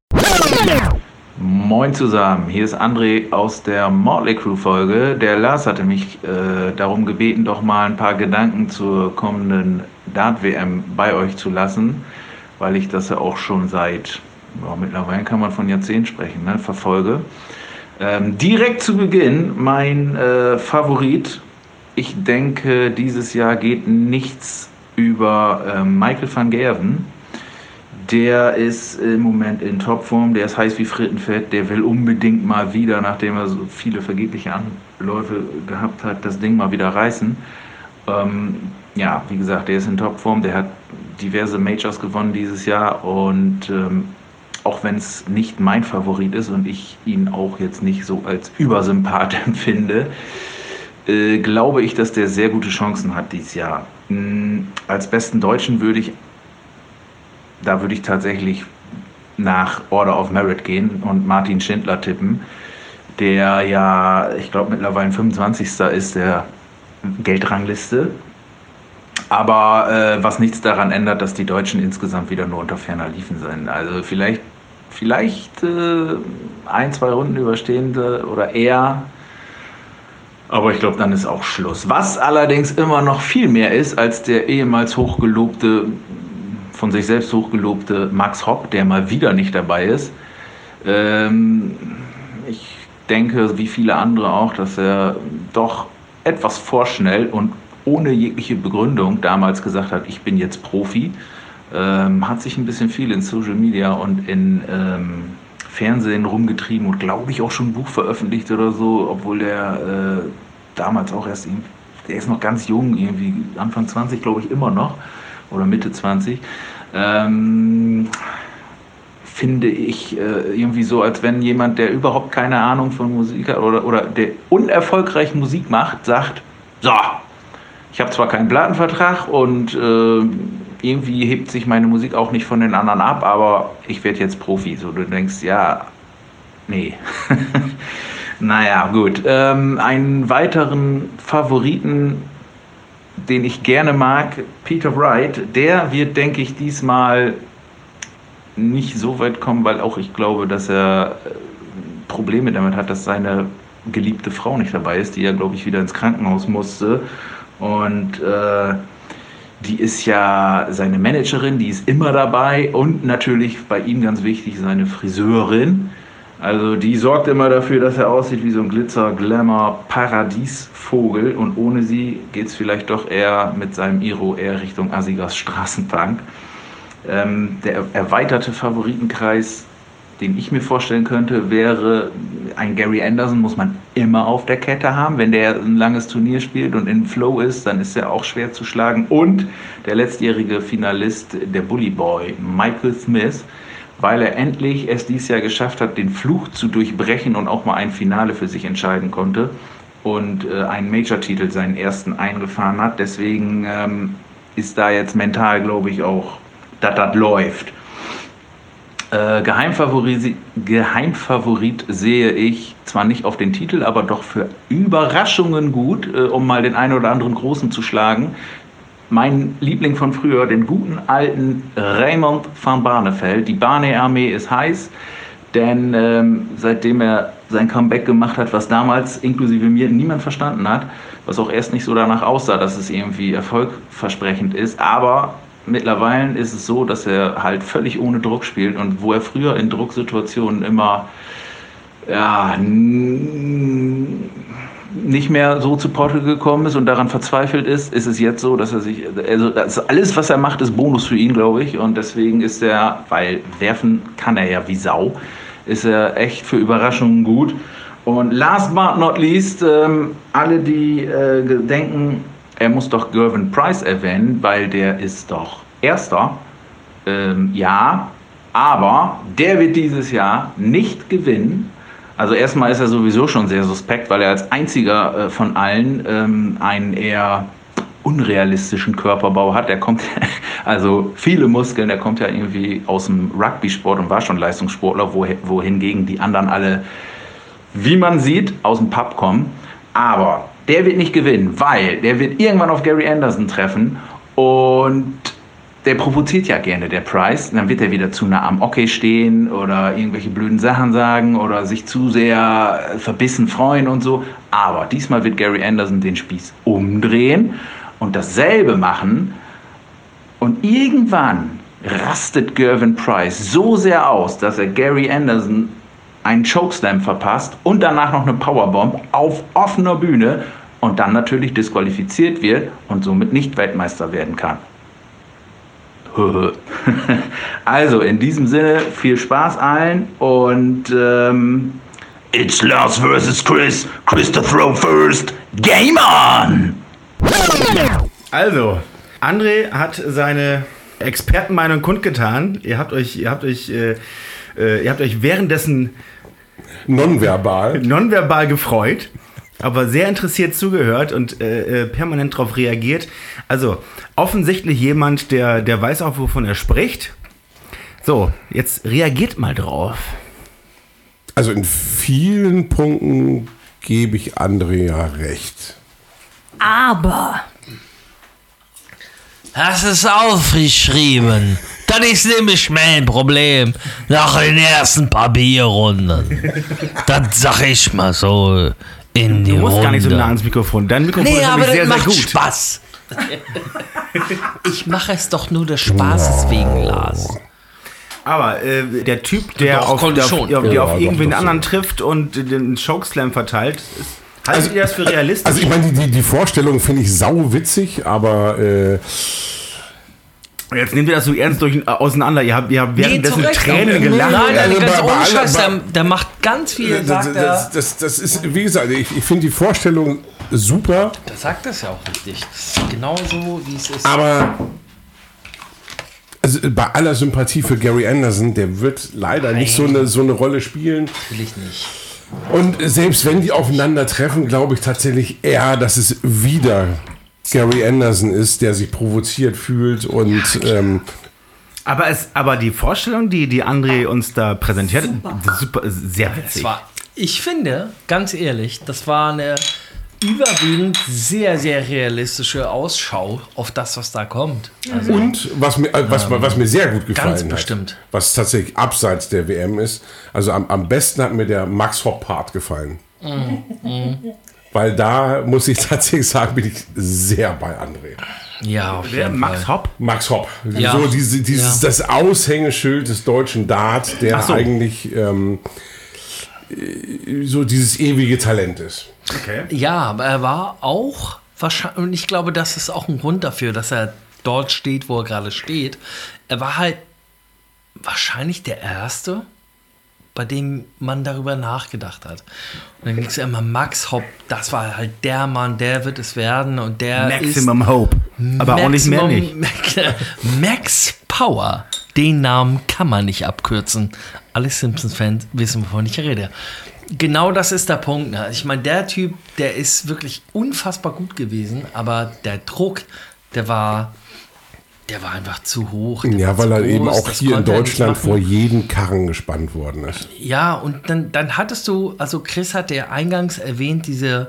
Moin zusammen, hier ist André aus der Morley Crew Folge. Der Lars hatte mich äh, darum gebeten, doch mal ein paar Gedanken zur kommenden Dart-WM bei euch zu lassen, weil ich das ja auch schon seit, ja, mittlerweile kann man von Jahrzehnten sprechen, ne, verfolge. Ähm, direkt zu Beginn mein äh, Favorit. Ich denke, dieses Jahr geht nichts über äh, Michael van Gerven der ist im Moment in Topform, der ist heiß wie Frittenfett, der will unbedingt mal wieder, nachdem er so viele vergebliche Anläufe gehabt hat, das Ding mal wieder reißen. Ähm, ja, wie gesagt, der ist in Topform, der hat diverse Majors gewonnen dieses Jahr und ähm, auch wenn es nicht mein Favorit ist und ich ihn auch jetzt nicht so als Übersympath empfinde, äh, glaube ich, dass der sehr gute Chancen hat dieses Jahr. Mhm, als besten Deutschen würde ich da würde ich tatsächlich nach Order of Merit gehen und Martin Schindler tippen, der ja, ich glaube, mittlerweile 25. ist der Geldrangliste. Aber äh, was nichts daran ändert, dass die Deutschen insgesamt wieder nur unter ferner Liefen sind. Also vielleicht, vielleicht äh, ein, zwei Runden überstehende oder eher. Aber ich glaube, dann ist auch Schluss. Was allerdings immer noch viel mehr ist als der ehemals hochgelobte von sich selbst hochgelobte Max Hopp, der mal wieder nicht dabei ist. Ähm, ich denke, wie viele andere auch, dass er doch etwas vorschnell und ohne jegliche Begründung damals gesagt hat, ich bin jetzt Profi. Ähm, hat sich ein bisschen viel in Social Media und in ähm, Fernsehen rumgetrieben und glaube ich auch schon ein Buch veröffentlicht oder so, obwohl der äh, damals auch erst, der ist noch ganz jung, irgendwie Anfang 20 glaube ich immer noch oder Mitte 20. Ähm, finde ich äh, irgendwie so, als wenn jemand, der überhaupt keine Ahnung von Musik hat oder, oder der unerfolgreich Musik macht, sagt, so, ich habe zwar keinen Plattenvertrag und äh, irgendwie hebt sich meine Musik auch nicht von den anderen ab, aber ich werde jetzt Profi. So, du denkst, ja, nee. naja, gut. Ähm, einen weiteren Favoriten den ich gerne mag, Peter Wright, der wird, denke ich, diesmal nicht so weit kommen, weil auch ich glaube, dass er äh, Probleme damit hat, dass seine geliebte Frau nicht dabei ist, die ja, glaube ich, wieder ins Krankenhaus musste. Und äh, die ist ja seine Managerin, die ist immer dabei und natürlich bei ihm ganz wichtig seine Friseurin. Also die sorgt immer dafür, dass er aussieht wie so ein Glitzer, Glamour, Paradiesvogel und ohne sie geht es vielleicht doch eher mit seinem Iro eher Richtung Asigas Straßenbank. Ähm, der erweiterte Favoritenkreis, den ich mir vorstellen könnte, wäre ein Gary Anderson muss man immer auf der Kette haben. Wenn der ein langes Turnier spielt und in Flow ist, dann ist er auch schwer zu schlagen. Und der letztjährige Finalist, der Bully Boy, Michael Smith, weil er endlich es dieses Jahr geschafft hat, den Fluch zu durchbrechen und auch mal ein Finale für sich entscheiden konnte und äh, einen Major-Titel, seinen ersten, eingefahren hat. Deswegen ähm, ist da jetzt mental, glaube ich, auch, dass das läuft. Äh, Geheimfavorit, Geheimfavorit sehe ich zwar nicht auf den Titel, aber doch für Überraschungen gut, äh, um mal den einen oder anderen Großen zu schlagen mein Liebling von früher, den guten alten Raymond van Barneveld. Die Barney-Armee ist heiß, denn ähm, seitdem er sein Comeback gemacht hat, was damals inklusive mir niemand verstanden hat, was auch erst nicht so danach aussah, dass es irgendwie erfolgversprechend ist, aber mittlerweile ist es so, dass er halt völlig ohne Druck spielt und wo er früher in Drucksituationen immer ja, nicht mehr so zu Portugal gekommen ist und daran verzweifelt ist, ist es jetzt so, dass er sich, also alles, was er macht, ist Bonus für ihn, glaube ich. Und deswegen ist er, weil werfen kann er ja wie Sau, ist er echt für Überraschungen gut. Und last but not least, ähm, alle, die äh, denken, er muss doch Gervin Price erwähnen, weil der ist doch Erster. Ähm, ja, aber der wird dieses Jahr nicht gewinnen, also erstmal ist er sowieso schon sehr suspekt, weil er als einziger äh, von allen ähm, einen eher unrealistischen Körperbau hat. Er kommt, also viele Muskeln, er kommt ja irgendwie aus dem Rugby-Sport und war schon Leistungssportler, wohingegen die anderen alle, wie man sieht, aus dem Pub kommen. Aber der wird nicht gewinnen, weil der wird irgendwann auf Gary Anderson treffen und der provoziert ja gerne, der Price. Dann wird er wieder zu nah am Okay stehen oder irgendwelche blöden Sachen sagen oder sich zu sehr verbissen freuen und so. Aber diesmal wird Gary Anderson den Spieß umdrehen und dasselbe machen. Und irgendwann rastet Gervin Price so sehr aus, dass er Gary Anderson einen Chokeslam verpasst und danach noch eine Powerbomb auf offener Bühne und dann natürlich disqualifiziert wird und somit nicht Weltmeister werden kann. also in diesem Sinne viel Spaß allen und ähm, It's Lars vs. Chris. Chris to throw first. Game on! Also, André hat seine Expertenmeinung kundgetan. Ihr habt euch, ihr habt euch, äh, äh, ihr habt euch währenddessen nonverbal nonverbal gefreut aber sehr interessiert zugehört und äh, äh, permanent darauf reagiert. Also offensichtlich jemand, der, der weiß auch, wovon er spricht. So, jetzt reagiert mal drauf. Also in vielen Punkten gebe ich Andrea recht. Aber. Hast es aufgeschrieben. Das ist nämlich mein Problem. Nach den ersten paar Bierrunden. das sag ich mal so in die Du musst Runde. gar nicht so nah ans Mikrofon. Dein Mikrofon Nee, ist aber das sehr, sehr macht gut. Spaß. Ich mache es doch nur des Spaßes wegen, Lars. Aber äh, der Typ, der Doch, auf, der auf, schon. der auf, Ja, der auf doch, irgendwen doch, anderen trifft und den Chokeslam verteilt, ist, haltet ihr das für realistisch? Also ich meine, die, die, die Vorstellung finde ich sau witzig, aber äh, Jetzt nehmt ihr das so ernst durch, äh, auseinander. Ihr habt, ihr habt währenddessen Recht. Tränen gelacht. Nein, nein, Also ganz ohne Scheiß, der, der macht ganz viel, das, sagt er. das, das, das ist, wie gesagt, ich, ich finde die Vorstellung super, Der sagt das ja auch richtig. Das ist genau so, wie es ist. aber also bei aller Sympathie für Gary Anderson, der wird leider nicht so eine, so eine Rolle spielen. Natürlich nicht. Und selbst wenn die aufeinandertreffen, glaube ich tatsächlich eher, dass es wieder Gary Anderson ist, der sich provoziert fühlt und ähm, Aber, es, aber die Vorstellung, die, die André uns da präsentiert, super, super sehr witzig. war, ich finde, ganz ehrlich, das war eine überwiegend sehr, sehr realistische Ausschau auf das, was da kommt. Also, Und was mir, äh, was, was mir sehr gut gefallen ganz hat, bestimmt. was tatsächlich abseits der WM ist, also am, am besten hat mir der Max Hopp-Part gefallen. Weil da muss ich tatsächlich sagen, bin ich sehr bei André. ja, auf Wer? jeden Max Fall. Hopp? Max Hopp. Ja. So diese, dieses, Ja. das Aushängeschild des deutschen Dart, der so. eigentlich ähm, äh, so dieses ewige Talent ist. Okay. Ja, aber er war auch wahrscheinlich, und ich glaube, das ist auch ein Grund dafür, dass er dort steht, wo er gerade steht. Er war halt wahrscheinlich der Erste, bei dem man darüber nachgedacht hat. Und dann ging es ja immer Max Hopp, das war halt der Mann, der wird es werden und der Maximum Hope. Aber auch nicht mehr nicht. Maximum- Max Power. Den Namen kann man nicht abkürzen. Alle Simpsons-Fans wissen, wovon ich rede. Genau das ist der Punkt. ne? Ich meine, der Typ, der ist wirklich unfassbar gut gewesen, aber der Druck, der war, der war einfach zu hoch. Ja, weil er eben groß, auch das hier in Deutschland vor jeden Karren gespannt worden ist. Ja, und dann, dann hattest du, also Chris hat ja eingangs erwähnt, diese,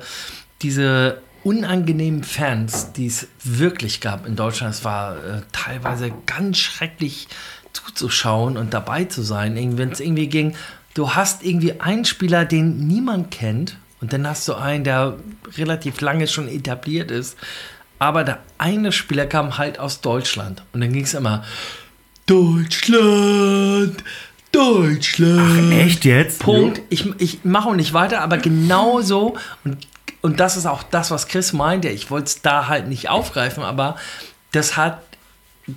diese unangenehmen Fans, die es wirklich gab in Deutschland. Es war äh, teilweise ganz schrecklich zuzuschauen und dabei zu sein, wenn es irgendwie ging. Du hast irgendwie einen Spieler, den niemand kennt, und dann hast du einen, der relativ lange schon etabliert ist. Aber der eine Spieler kam halt aus Deutschland. Und dann ging es immer, Deutschland, Deutschland. Echt jetzt? Punkt. Ich, ich mache auch nicht weiter, aber genau so. Und, und das ist auch das, was Chris meinte. Ich wollte es da halt nicht aufgreifen, aber das hat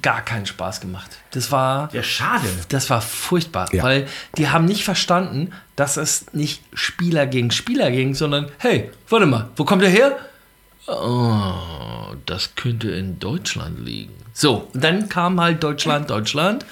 gar keinen Spaß gemacht. Das war. Ja, schade. Das war furchtbar, Ja. weil die haben nicht verstanden, dass es nicht Spieler gegen Spieler ging, sondern hey, warte mal, wo kommt der her? Oh, das könnte in Deutschland liegen. So, dann kam halt Deutschland, Deutschland.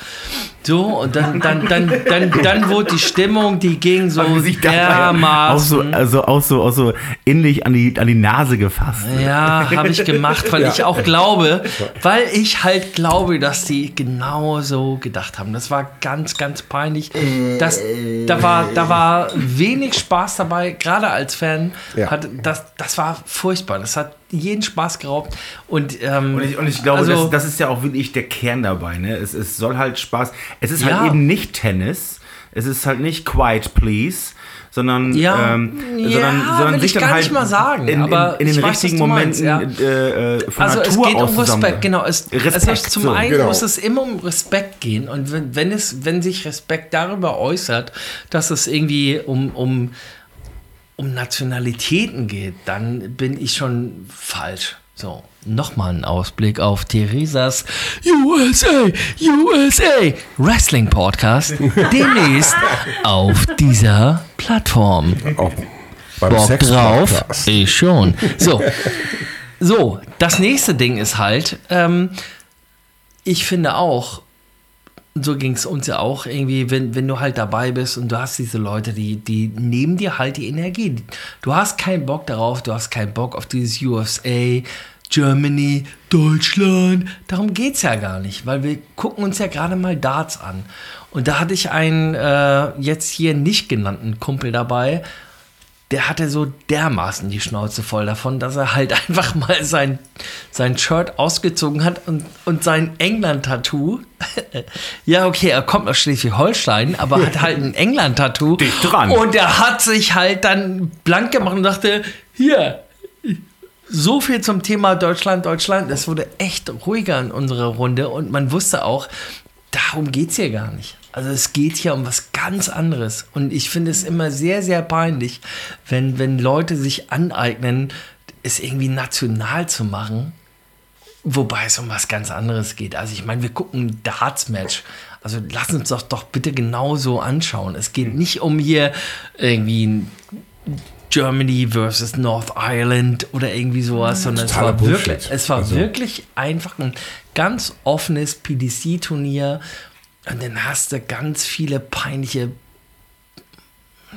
So, und dann, dann, dann, dann, dann wurde die Stimmung, die ging so Auch dermaßen. so, also auch so, auch so ähnlich an die, an die Nase gefasst. Ja, habe ich gemacht, weil ich auch glaube, weil ich halt glaube, dass die genau so gedacht haben. Das war ganz, ganz peinlich. Das, da, war, da war wenig Spaß dabei, gerade als Fan. Ja. Hat, das, das war furchtbar. Das hat jeden Spaß geraubt. Und, ähm, Und ich, und ich glaube, also- das, das ist ja auch wirklich der Kern dabei. Ne? Es, es soll halt Spaß. Es ist Ja. halt eben nicht Tennis. Es ist halt nicht Quiet Please, sondern, Ja, ähm, ja, sondern, sondern will sich ich dann gar halt nicht mal sagen, in, in, aber in den weiß, richtigen was du meinst, Momenten äh, äh, von Also es Natur geht aus um Respekt, genau. Es, Respekt, also zum so. einen genau. muss es immer um Respekt gehen und wenn, wenn, es, wenn sich Respekt darüber äußert, dass es irgendwie um, um, um Nationalitäten geht, dann bin ich schon falsch. So, nochmal ein Ausblick auf Theresas USA, USA Wrestling Podcast demnächst auf dieser Plattform. Beim Bock drauf? Ich schon. So. So, das nächste Ding ist halt, ähm, ich finde auch, so ging es uns ja auch irgendwie, wenn, wenn du halt dabei bist und du hast diese Leute, die, die nehmen dir halt die Energie. Du hast keinen Bock darauf, du hast keinen Bock auf dieses USA, Germany, Deutschland. Darum geht es ja gar nicht, weil wir gucken uns ja gerade mal Darts an. Und da hatte ich einen äh, jetzt hier nicht genannten Kumpel dabei, der hatte so dermaßen die Schnauze voll davon, dass er halt einfach mal sein, sein Shirt ausgezogen hat und, und sein England-Tattoo. ja, okay, er kommt aus Schleswig-Holstein, aber hat halt ein England-Tattoo. Dicht dran. Und er hat sich halt dann blank gemacht und dachte, hier, so viel zum Thema Deutschland, Deutschland. Es wurde echt ruhiger in unserer Runde und man wusste auch, darum geht es hier gar nicht. Also es geht hier um was ganz anderes. Und ich finde es immer sehr, sehr peinlich, wenn, wenn Leute sich aneignen, es irgendwie national zu machen, wobei es um was ganz anderes geht. Also ich meine, wir gucken ein Darts-Match. Also lass uns doch doch bitte genauso anschauen. Es geht nicht um hier irgendwie ein Germany versus North Ireland oder irgendwie sowas, sondern es war, Bullshit. wirklich, es war Also- wirklich einfach ein ganz offenes PDC-Turnier. Und dann hast du ganz viele peinliche,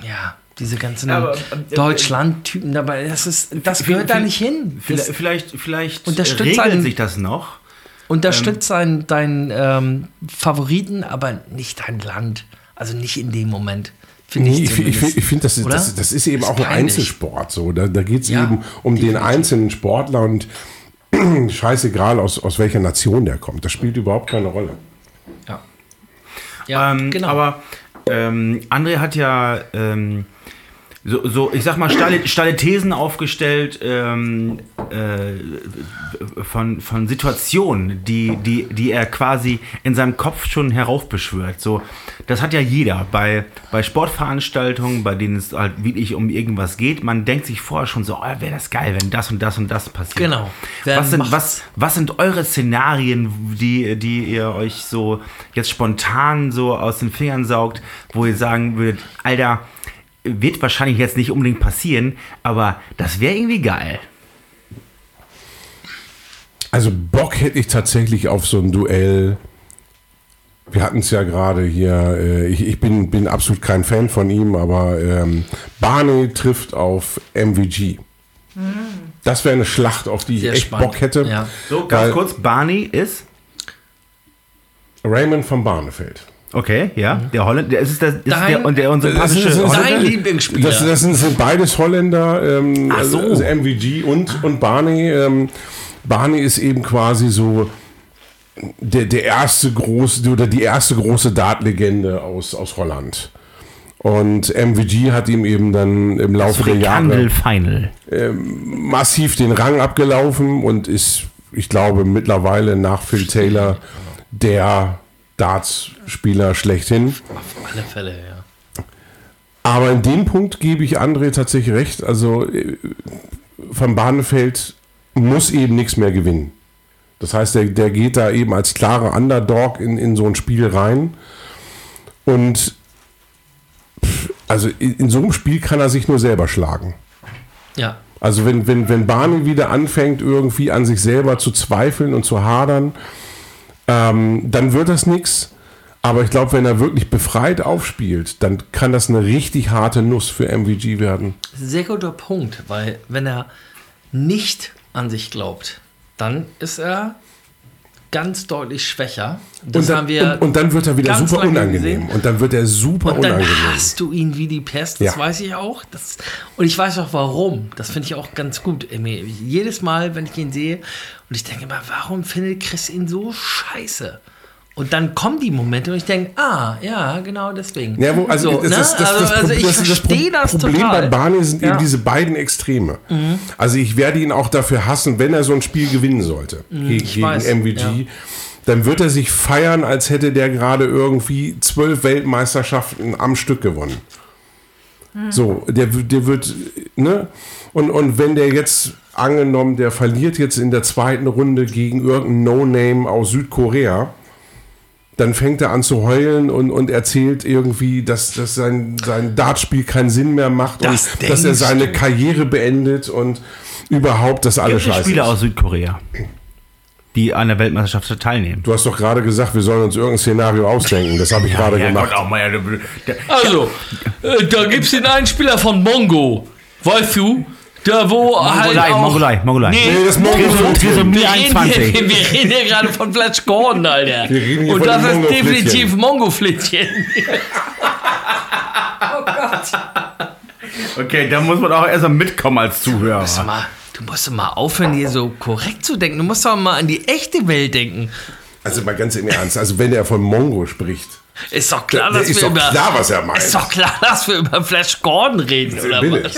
ja, diese ganzen Ja, aber, äh, Deutschland-Typen dabei. Das, ist, das gehört da nicht hin. Vielleicht, Das vielleicht, vielleicht Unterstützt regelt einen- sich das noch. unterstützt deinen deinen ähm, Favoriten, aber nicht dein Land. Also nicht in dem Moment. Finde Nee, ich, ich, find- finde, das, ist- das, das ist eben auch ein peinlich. Einzelsport. So. Da, da geht es Ja, eben um den einzelnen Sportler und scheißegal, aus, aus welcher Nation der kommt. Das spielt überhaupt keine Rolle. Ja, ja ähm, genau. Aber ähm, André hat ja ähm, so, so, ich sag mal, steile, steile Thesen aufgestellt ähm, äh, von, von Situationen, die, die, die er quasi in seinem Kopf schon heraufbeschwört. So, das hat ja jeder bei, bei Sportveranstaltungen, bei denen es halt wirklich um irgendwas geht. Man denkt sich vorher schon so, oh, wäre das geil, wenn das und das und das passiert. Genau. Wer Was sind, macht's? was, was sind eure Szenarien, die, die ihr euch so jetzt spontan so aus den Fingern saugt, wo ihr sagen würdet, Alter, wird wahrscheinlich jetzt nicht unbedingt passieren, aber das wäre irgendwie geil. Also Bock hätte ich tatsächlich auf so ein Duell. Wir hatten es ja gerade hier, äh, ich, ich bin, bin absolut kein Fan von ihm, aber ähm, Barney trifft auf MVG. Das wäre eine Schlacht, auf die ich Sehr echt spannend. Bock hätte. Ja. So, ganz kurz, Barney ist. Raymond von Barnefeld. Okay, ja, der Holländer, der ist, das, ist Dein- der, und der unsympathische Das ist- das. Dein Lieblingsspieler. Das, das sind, beides Holländer, ähm, Ach so. also MVG und, und Barney. Ähm, Barney ist eben quasi so der, der erste große oder die erste große Dartlegende aus, aus Holland. Und MVG hat ihm eben dann im Laufe der Jahre Final. massiv den Rang abgelaufen und ist, ich glaube, mittlerweile nach Phil Taylor der Darts-Spieler schlechthin. Auf alle Fälle, ja. Aber in dem Punkt gebe ich André tatsächlich recht. Also äh, Van Barneveld muss eben nichts mehr gewinnen. Das heißt, der, der geht da eben als klarer Underdog in, in so ein Spiel rein. Und also in, in so einem Spiel kann er sich nur selber schlagen. Ja. Also wenn, wenn, wenn Barney wieder anfängt, irgendwie an sich selber zu zweifeln und zu hadern, ähm, dann wird das nichts. Aber ich glaube, wenn er wirklich befreit aufspielt, dann kann das eine richtig harte Nuss für MVG werden. Sehr guter Punkt, weil wenn er nicht an sich glaubt, dann ist er ganz deutlich schwächer. Das Und dann, haben wir und, und dann wird er wieder super unangenehm. gesehen. Und dann wird er super Und dann unangenehm. hast du ihn wie die Pest, das Ja. weiß ich auch. Das, und ich weiß auch warum. Das finde ich auch ganz gut. Mir- Jedes Mal, wenn ich ihn sehe, und ich denke immer, warum findet Chris ihn so scheiße? Und dann kommen die Momente und ich denke, ah, ja, genau deswegen. Ja, wo, also, So, das, ne? das, das, also, also ich verstehe das Problem total. bei Barney sind Ja. Mhm. eben diese beiden Extreme. Also ich werde ihn auch dafür hassen, wenn er so ein Spiel gewinnen sollte gegen, Mhm, gegen weiß, MVG. ja. Dann wird er sich feiern, als hätte der gerade irgendwie zwölf Weltmeisterschaften am Stück gewonnen. So, der, der wird, ne? Und, und wenn der jetzt angenommen, der verliert jetzt in der zweiten Runde gegen irgendeinen No-Name aus Südkorea, dann fängt er an zu heulen und, und erzählt irgendwie, dass, dass sein, sein Dartspiel keinen Sinn mehr macht Das und dass er seine du? Karriere beendet und überhaupt, dass alles scheiße Spieler ist. aus Südkorea, die an der Weltmeisterschaft teilnehmen. Du hast doch gerade gesagt, wir sollen uns irgendein Szenario ausdenken. Das habe ich gerade gemacht. Gott, auch mal, der, der, Also, äh, da gibt es den einen Spieler von Mongo. Weißt du? Da wo halt Mongolei, auch, Mongolei, Mongolei. Nee, Nee, das Mongo Trisomie Trisomie wir, reden 21. hier, wir reden hier gerade von Flash Gordon, Alter. Wir reden hier Und von das ist Mongo-Flittchen. definitiv Mongo-Flittchen. Okay, da muss man auch erstmal mitkommen als Zuhörer. Sag mal, Du musst doch mal aufhören, hier so korrekt zu denken. Du musst doch mal an die echte Welt denken. Also mal ganz im Ernst, also wenn er von Mongo spricht, Ist doch klar, dass ist wir doch über. klar, was er meint. Ist doch klar, dass wir über Flash Gordon reden, oder bitte. was?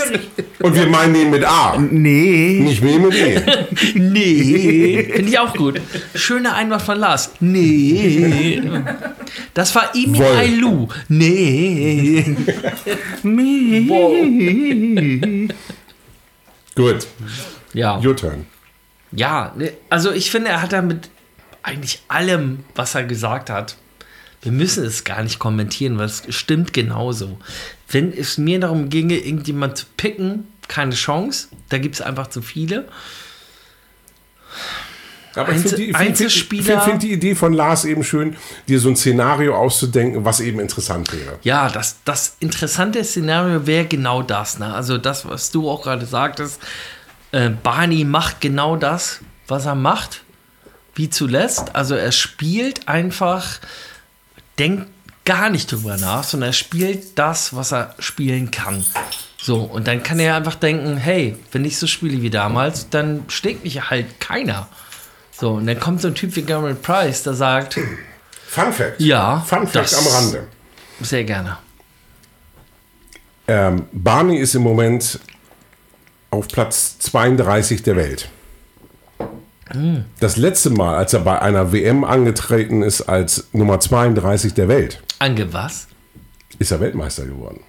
Und wir meinen ihn mit A, Nee. nicht mehr mit E. Nee. Finde ich auch gut. Schöner Einwand von Lars. Nee. Das war Imi. Ailu. Nee. Gut, Ja. your turn. Ja, ne, also ich finde, er hat da mit eigentlich allem, was er gesagt hat, wir müssen es gar nicht kommentieren, weil es stimmt genauso. Wenn es mir darum ginge, irgendjemand zu picken, keine Chance. Da gibt es einfach zu viele. Aber ich finde die, find, find die Idee von Lars eben schön, dir so ein Szenario auszudenken, was eben interessant wäre. Ja, das, das interessante Szenario wäre genau das. Ne? Also das, was du auch gerade sagtest. Äh, Barney macht genau das, was er macht, wie zuletzt. Also er spielt einfach, denkt gar nicht drüber nach, sondern er spielt das, was er spielen kann. So, und dann kann er einfach denken, hey, wenn ich so spiele wie damals, dann schlägt mich halt keiner. So, und dann kommt so ein Typ wie Cameron Price, der sagt, Fun Fact. Ja, Fun Fact am Rande. sehr gerne. Ähm, Barney ist im Moment auf Platz 32 der Welt. Hm. Das letzte Mal, als er bei einer WM angetreten ist als Nummer 32 der Welt, Ange was? ist er Weltmeister geworden.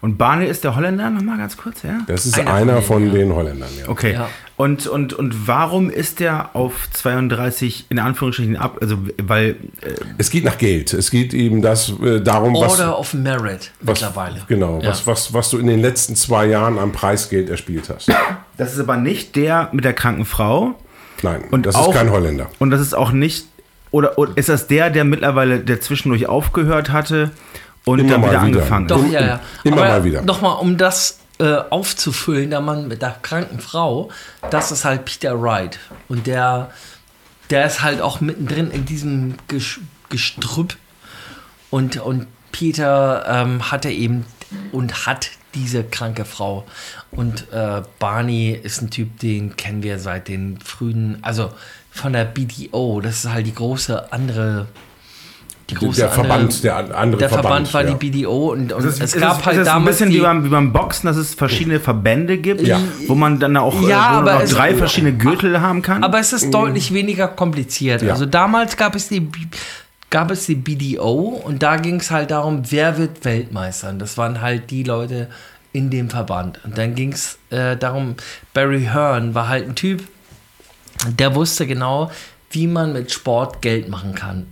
Und Barney ist der Holländer, nochmal ganz kurz, ja? Das ist Einer einer, von von, denen, den Holländern. Ja. Okay. Ja. Und, und, und warum ist der auf 32 in Anführungsstrichen ab? Also, weil. Äh, Es geht nach Geld. Es geht eben das, äh, darum, was, Order of Merit was, mittlerweile. genau, Ja. was, was, was du in den letzten zwei Jahren am Preisgeld erspielt hast. Das ist aber nicht der mit der kranken Frau. Nein, Und das auch- ist kein Holländer. Und das ist auch nicht. Oder, oder ist das der, der mittlerweile, der zwischendurch aufgehört hatte und Immer dann wieder wieder. angefangen Doch, ist? ja, ja. Immer mal wieder. Nochmal, um das äh, aufzufüllen, der Mann mit der kranken Frau, das ist halt Peter Wright. Und der, der ist halt auch mittendrin in diesem Ges Gestrüpp. Und, und Peter ähm, hatte eben und hat diese kranke Frau. Und äh, Barney ist ein Typ, den kennen wir seit den frühen, also von der BDO. Das ist halt die große andere. Die große Der andere- Verband, der an- andere der Verband, Verband, war ja. die BDO und, und ist, es ist gab das, halt ist das ein damals bisschen die, wie beim, wie beim Boxen, dass es verschiedene Verbände gibt, Ja. wo man dann auch Ja, äh, auch drei verschiedene Gürtel haben kann. aber es ist deutlich weniger kompliziert. Ja. Also damals gab es die gab es die BDO und da ging es halt darum, wer wird Weltmeister. Und das waren halt die Leute in dem Verband. Und dann ging es äh, darum, Barry Hearn war halt ein Typ, der wusste genau, wie man mit Sport Geld machen kann.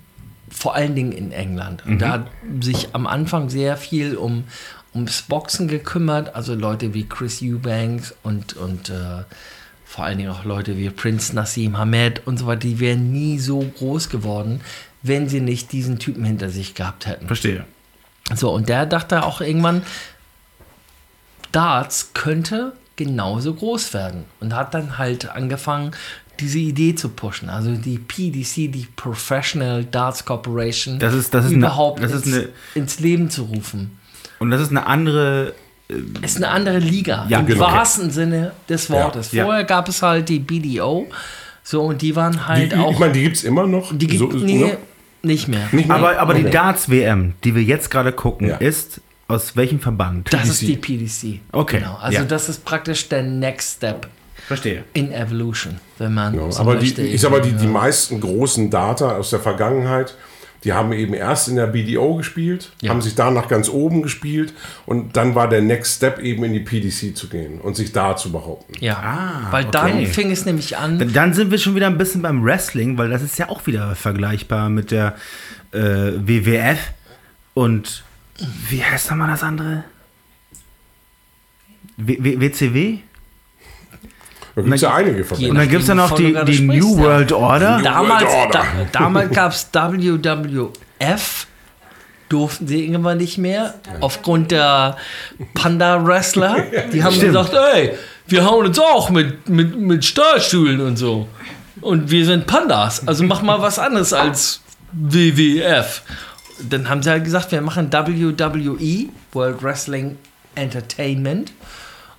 Vor allen Dingen in England. Und der hat sich am Anfang sehr viel um, ums Boxen gekümmert. Also Leute wie Chris Eubanks und, und äh, vor allen Dingen auch Leute wie Prince Nassim Hamed und so weiter, die wären nie so groß geworden, wenn sie nicht diesen Typen hinter sich gehabt hätten. Verstehe. So, und der dachte auch irgendwann, Darts könnte genauso groß werden. Und hat dann halt angefangen, diese Idee zu pushen. Also die PDC, die Professional Darts Corporation, Das ist- das ist eine- überhaupt das ist ins, eine- ins Leben zu rufen. Und das ist eine andere. Es ist eine andere Liga, Ja, im genau. wahrsten Sinne des Wortes. Ja. Vorher gab es halt die BDO, so, und die waren halt Die, auch... ich meine, die gibt es immer noch. die gibt so, nee, ne? nicht mehr. Nicht mehr? Aber, aber die. Darts-WM, die wir jetzt gerade gucken, Ja. ist aus welchem Verband? Das ist die PDC. Okay, Genau. Also ja. das ist praktisch der Next Step Verstehe. in Evolution, wenn man Genau. so aber die, ich sag mal, die, die meisten großen Data aus der Vergangenheit, die haben eben erst in der BDO gespielt, Ja. haben sich danach ganz oben gespielt und dann war der Next Step eben in die PDC zu gehen und sich da zu behaupten. Ja, Ah, weil dann okay. fing es nämlich an. Dann- Dann sind wir schon wieder ein bisschen beim Wrestling, weil das ist ja auch wieder vergleichbar mit der äh, WWF. Und wie heißt nochmal das andere? W w WCW? Da gibt es ja einige Und Verbände. dann gibt es ja noch die, die New. World Order. damals World Order. da, damals gab es WWF, durften sie irgendwann nicht mehr, aufgrund der Panda-Wrestler. Die haben Stimmt. gesagt, ey, wir hauen uns auch mit, mit, mit Stahlstühlen und so. Und wir sind Pandas, also mach mal was anderes als WWF. Dann haben sie halt gesagt, wir machen WWE, World Wrestling Entertainment.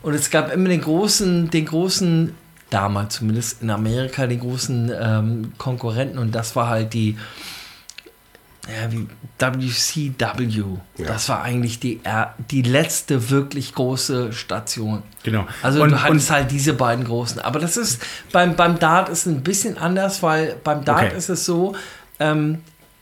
Und es gab immer den großen, den großen, damals zumindest in Amerika, den großen ähm, Konkurrenten und das war halt die ja, wie WCW. Das war eigentlich die, er- die letzte wirklich große Station. Genau. Also Und- du hattest und- halt diese beiden großen. Aber das ist beim, beim Dart ist ein bisschen anders, weil beim Dart Okay. ist es so, ähm,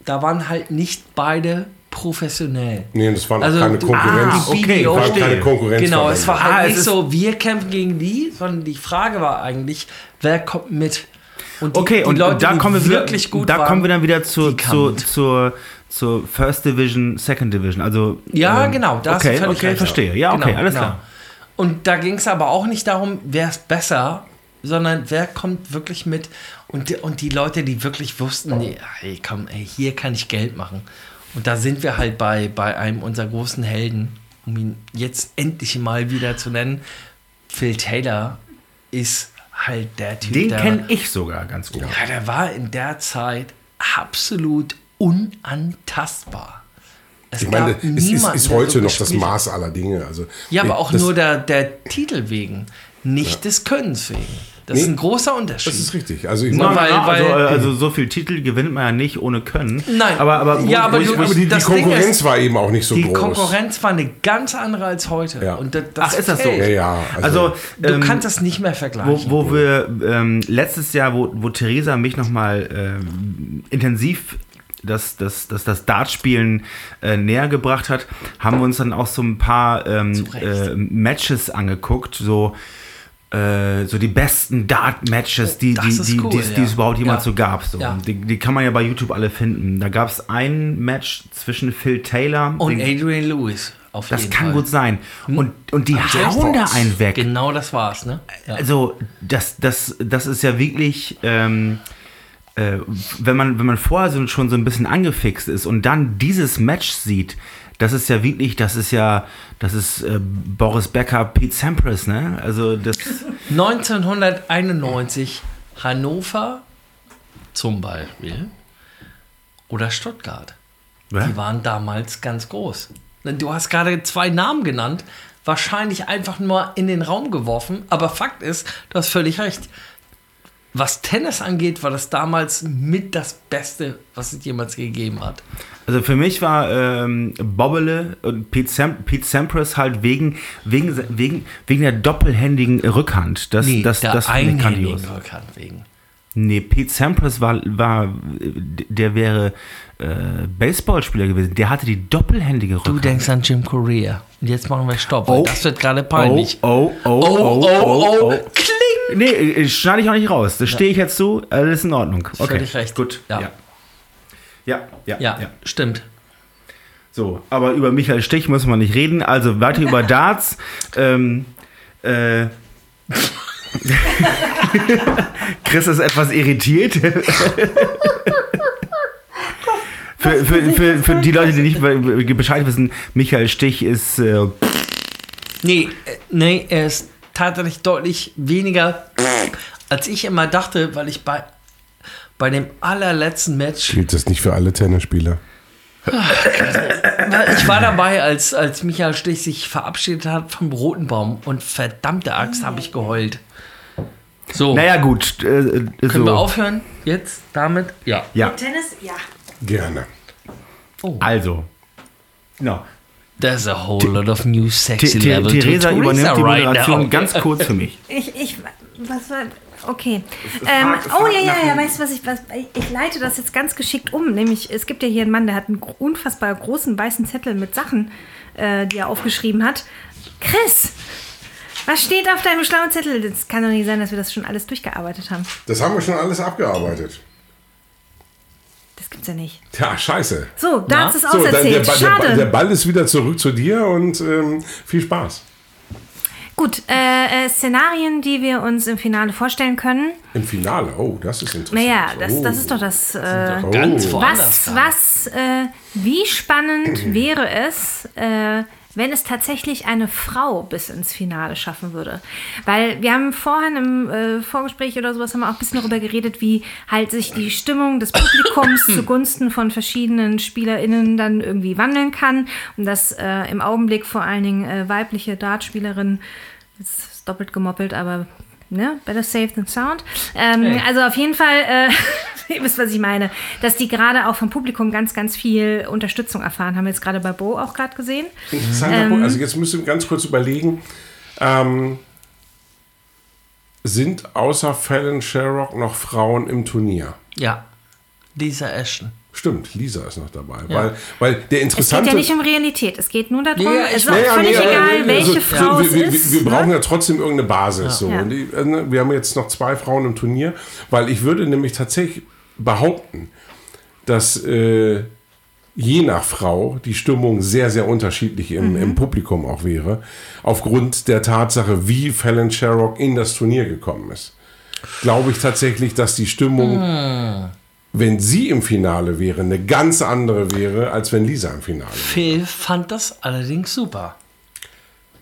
da waren halt nicht beide professionell. Nee, das waren Also keine du- Konkurrenz. Ah, okay, BDO war keine Konkurrenz. Genau, es war halt Ah, nicht so, wir kämpfen gegen die, sondern die Frage war eigentlich, wer kommt mit? Und die, Okay, die und, Leute, da die kommen wir wieder, wirklich gut da waren, kommen wir dann wieder zur, zur, zur, zur First Division, Second Division. Also Ja, ähm, genau, da okay, okay, verstehe. Ja, okay, Genau, alles genau. klar. Und da ging es aber auch nicht darum, wer ist besser, sondern wer kommt wirklich mit. Und die, und die Leute, die wirklich wussten, nee, ey, komm, ey, hier kann ich Geld machen. Und da sind wir halt bei, bei einem unserer großen Helden, um ihn jetzt endlich mal wieder zu nennen. Phil Taylor ist halt der Typ, Den kenne ich sogar ganz gut. ja, der war in der Zeit absolut unantastbar. Es Ich meine, es ist, ist heute so noch das. Maß aller Dinge. Also, Ja, aber auch das, nur der, der Titel wegen, nicht des Könnens wegen. Das ist Nee, ein großer Unterschied. Das ist richtig. Also ich meine, weil- also, weil- äh, also so viel Titel gewinnt man ja nicht ohne Können. Nein. aber, aber, Ja, aber wo ich- wo aber die, die Konkurrenz ist, war eben auch nicht so die groß. Konkurrenz war eine ganz andere als heute. Ja. Und das, das Ach, ist das so? Ja, ja. also Du ähm, kannst das nicht mehr wo, vergleichen. wo wir ähm, letztes Jahr, wo, wo Theresa mich nochmal ähm, intensiv das, das, das, das Dartspielen äh, näher gebracht hat, haben wir uns dann auch so ein paar ähm, äh, Matches angeguckt, so äh, so die besten Dart-Matches, die, Das die, die, cool, die, es- die es ja. überhaupt jemals Ja. so gab. So. Ja. Die, die kann man ja bei YouTube alle finden. Da gab es ein Match zwischen Phil Taylor und Adrian Lewis. Auf das jeden kann Fall. gut sein. Und, und die hauen da einen weg. Genau das war's, ne? Ja. Also, das, das, das ist ja wirklich, ähm, äh, wenn, man, wenn man vorher so, schon so ein bisschen angefixt ist und dann dieses Match sieht, das ist ja wirklich, das ist ja, das ist äh, Boris Becker, Pete Sampras, ne? Also, das, 1991 Hannover zum Beispiel oder Stuttgart. Ja. Die waren damals ganz groß. Du hast gerade zwei Namen genannt, wahrscheinlich einfach nur in den Raum geworfen, aber Fakt ist, du hast völlig recht. Was Tennis angeht, war das damals mit das Beste, was es jemals gegeben hat. Also für mich war ähm, Bobbele und Pete, Sam, Pete Sampras halt wegen, wegen, wegen, wegen der doppelhändigen Rückhand. Das, das, der das einhändigen Rückhand wegen. Nee, Pete Sampras war, war der wäre äh, Baseballspieler gewesen. Der hatte die doppelhändige Du Rückhand. denkst an Jim Corea. Und jetzt machen wir Stopp, weil Oh. das wird gerade peinlich. Oh, oh, oh, oh, oh, oh, kling! Nee, äh, schneide ich auch nicht raus. Das stehe ich jetzt zu. Alles in Ordnung. Okay. Völlig recht. Gut. Ja. Ja. Ja, ja, Ja, ja. stimmt. So, aber über Michael Stich muss man nicht reden. Also weiter über Darts. Ähm, äh, Chris ist etwas irritiert. für, für, für, für die Leute, die nicht be- Bescheid wissen, Michael Stich ist. Äh, Nee, äh, nee, er ist tatsächlich deutlich weniger, als ich immer dachte, weil ich bei, bei dem allerletzten Match, Gilt das nicht für alle Tennisspieler? ich war dabei, als, als Michael Stich sich verabschiedet hat vom Roten Baum und verdammte Axt habe ich geheult. So, naja, gut. Äh, können so. wir aufhören jetzt damit? Ja. Ja, Tennis, ja. Gerne. also. Genau. There's a whole lot of new sexy T level Theresa übernimmt die Moderation ganz kurz für mich. Ich, ich, was war, okay. Ähm, oh ja, ja, ja, weißt du was ich, was, ich leite das jetzt ganz geschickt um. Nämlich, es gibt ja hier einen Mann, der hat einen unfassbar großen weißen Zettel mit Sachen, äh, die er aufgeschrieben hat. Chris, was steht auf deinem schlauen Zettel? Das kann doch nicht sein, dass wir das schon alles durchgearbeitet haben. Das haben wir schon alles abgearbeitet. Das gibt's ja nicht. Tja, scheiße. So, Darts ist der, auserzählt. Ball- der, Ball- Schade. der Ball ist wieder zurück zu dir und ähm, viel Spaß. Gut, äh, äh, Szenarien, die wir uns im Finale vorstellen können. Im Finale, oh, das ist interessant. Naja, das, oh. das ist doch das. Äh, Ganz Oh. Was, was, äh, wie spannend wäre es, äh, wenn es tatsächlich eine Frau bis ins Finale schaffen würde? Weil wir haben vorhin im äh, Vorgespräch oder sowas haben wir auch ein bisschen darüber geredet, wie halt sich die Stimmung des Publikums zugunsten von verschiedenen SpielerInnen dann irgendwie wandeln kann. Und dass äh, im Augenblick vor allen Dingen äh, weibliche Dartspielerinnen, das ist doppelt gemoppelt, aber ne, better safe than sound. Ähm, Also auf jeden Fall, äh, ihr wisst, was ich meine, dass die gerade auch vom Publikum ganz, ganz viel Unterstützung erfahren haben. Jetzt gerade bei Bo auch gerade gesehen. Interessanter Ähm. Punkt. Also jetzt müssen wir ganz kurz überlegen. Ähm, sind außer Fallon Sherrock noch Frauen im Turnier? Ja, Lisa Ashton. Stimmt, Lisa ist noch dabei. Weil, weil der Es geht interessante. ja nicht um Realität. Es geht nur darum, Ja, es ist weiß. auch Ja, ja, völlig aber, egal, welche also, Frau wir, es wir, ist. wir brauchen ne? ja trotzdem irgendeine Basis. So. Ja. Und die, ne, wir haben jetzt noch zwei Frauen im Turnier, weil ich würde nämlich tatsächlich behaupten, dass äh, je nach Frau die Stimmung sehr, sehr unterschiedlich im, Mhm. im Publikum auch wäre, aufgrund der Tatsache, wie Fallon Sherrock in das Turnier gekommen ist. Glaube ich tatsächlich, dass die Stimmung, Hm. Wenn sie im Finale wäre, eine ganz andere wäre, als wenn Lisa im Finale wäre. Phil fand das allerdings super.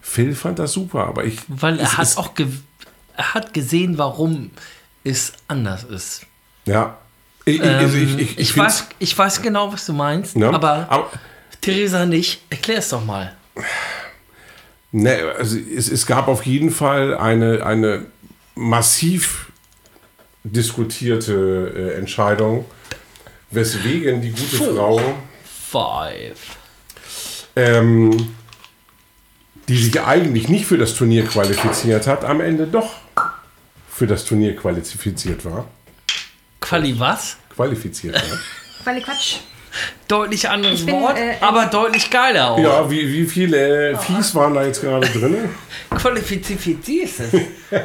Phil fand das super, aber ich. Weil er hat auch er hat gesehen, warum es anders ist. Ja. Ich, Ähm, ich, ich, ich, weiß, ich weiß genau, was du meinst, ne? aber, aber Theresa nicht. Erklär es doch mal. ne, also es, es gab auf jeden Fall eine, eine massiv diskutierte äh, Entscheidung, weswegen die gute Frau, Five. ähm, die sich eigentlich nicht für das Turnier qualifiziert hat, am Ende doch für das Turnier qualifiziert war. Quali was? Qualifiziert war. Weil Quatsch. Deutlich anderes bin, Wort, äh, aber deutlich geiler auch. Ja, wie, wie viele äh, Viehs waren da jetzt gerade drin? Qualifiziert ist es.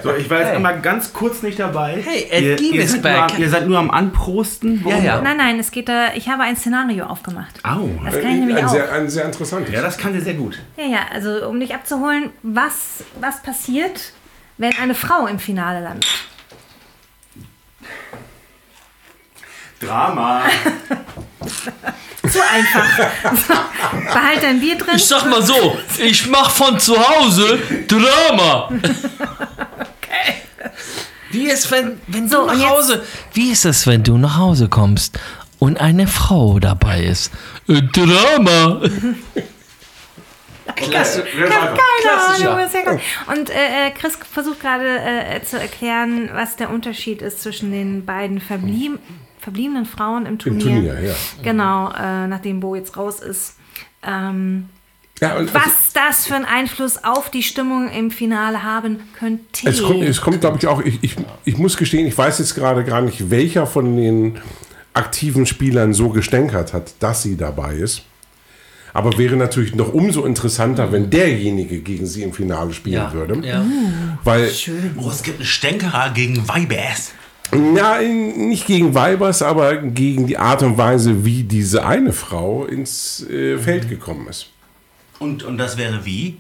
So, ich war jetzt einmal ganz kurz nicht dabei. Hey, Ed ihr, Gein ihr, seid back. nur, ihr seid nur am Anprosten. Ja, ja. Nein, nein, es geht da, ich habe ein Szenario aufgemacht. Au. Das kann ich nämlich ein, auch. sehr, ein sehr interessantes. Ja, das kann dir sehr gut. Ja, ja, also um dich abzuholen, was, was passiert, wenn eine Frau im Finale landet? Drama. Zu einfach. Behalt dein Bier drin. Ich sag mal so, ich mach von zu Hause Drama. Wie ist, wenn, wenn So, du nach Hause. Wie ist es, wenn du nach Hause kommst und eine Frau dabei ist? Äh, Drama. Klasse. Ich habe keine. Ahnung. ja geil. Und äh, äh, Chris versucht gerade äh, zu erklären, was der Unterschied ist zwischen den beiden verblieb verbliebenen Frauen im Im Turnier. Turnier, ja. Genau, äh, nachdem Bo jetzt raus ist. Ähm, ja und was das für einen Einfluss auf die Stimmung im Finale haben könnte. Es kommt, es kommt glaube ich, auch, ich, ich, ich muss gestehen, ich weiß jetzt gerade gar nicht, welcher von den aktiven Spielern so gestänkert hat, dass sie dabei ist. Aber wäre natürlich noch umso interessanter, wenn derjenige gegen sie im Finale spielen Ja, würde. ja. Weil, Oh, es gibt einen Stänkerer gegen Weibers. Ja, nicht gegen Weibers, aber gegen die Art und Weise, wie diese eine Frau ins äh, Feld gekommen ist. Und, und das wäre wie?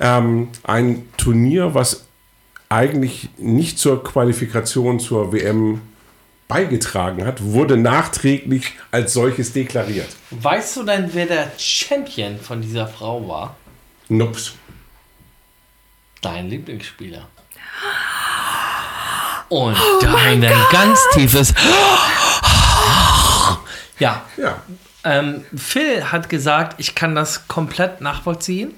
ähm, ein Turnier, was eigentlich nicht zur Qualifikation zur WM beigetragen hat, wurde nachträglich als solches deklariert. Weißt du denn, wer der Champion von dieser Frau war? Nups. Dein Lieblingsspieler. Und dann ein ganz tiefes. Ja, Ja. ähm, Phil hat gesagt, ich kann das komplett nachvollziehen.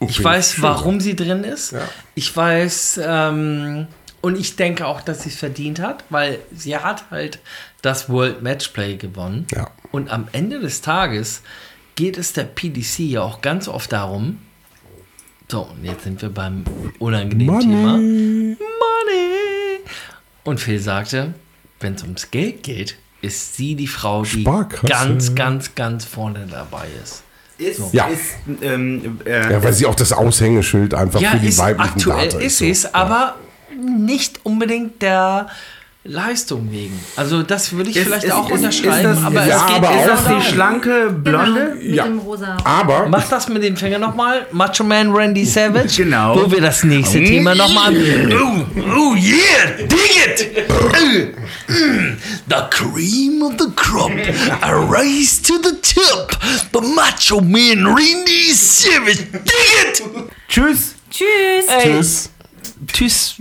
Ich bin weiß, schön. warum sie drin ist. Ja. Ich weiß, ähm, und ich denke auch, dass sie es verdient hat, weil sie hat halt das World Matchplay gewonnen. Ja. Und am Ende des Tages geht es der PDC ja auch ganz oft darum, so, und jetzt sind wir beim unangenehmen Thema. Money. Und Phil sagte, wenn es ums Geld geht, ist sie die Frau, die Sparkasse. ganz, ganz, ganz vorne dabei ist. Ist, Ja. ist, ähm, äh, Ja, weil sie auch das Aushängeschild einfach Ja, für die ist, weiblichen aktuell Darter ist so. es, aber nicht unbedingt der Leistung wegen. Also das würde ich Ist- vielleicht ist- auch ist- unterschreiben, ist das- aber ja, es geht aber ist das die schlanke Blonde? Genau, mit Ja. dem rosa. Aber Mach das mit dem Finger nochmal. Macho Man Randy Savage. Genau. Wo wir das nächste Thema nochmal. Oh, oh yeah, dig it! The cream of the crop. A race to the top. The Macho Man Randy Savage. Dig it! Tschüss! Tschüss. Ey, tschüss. tschüss.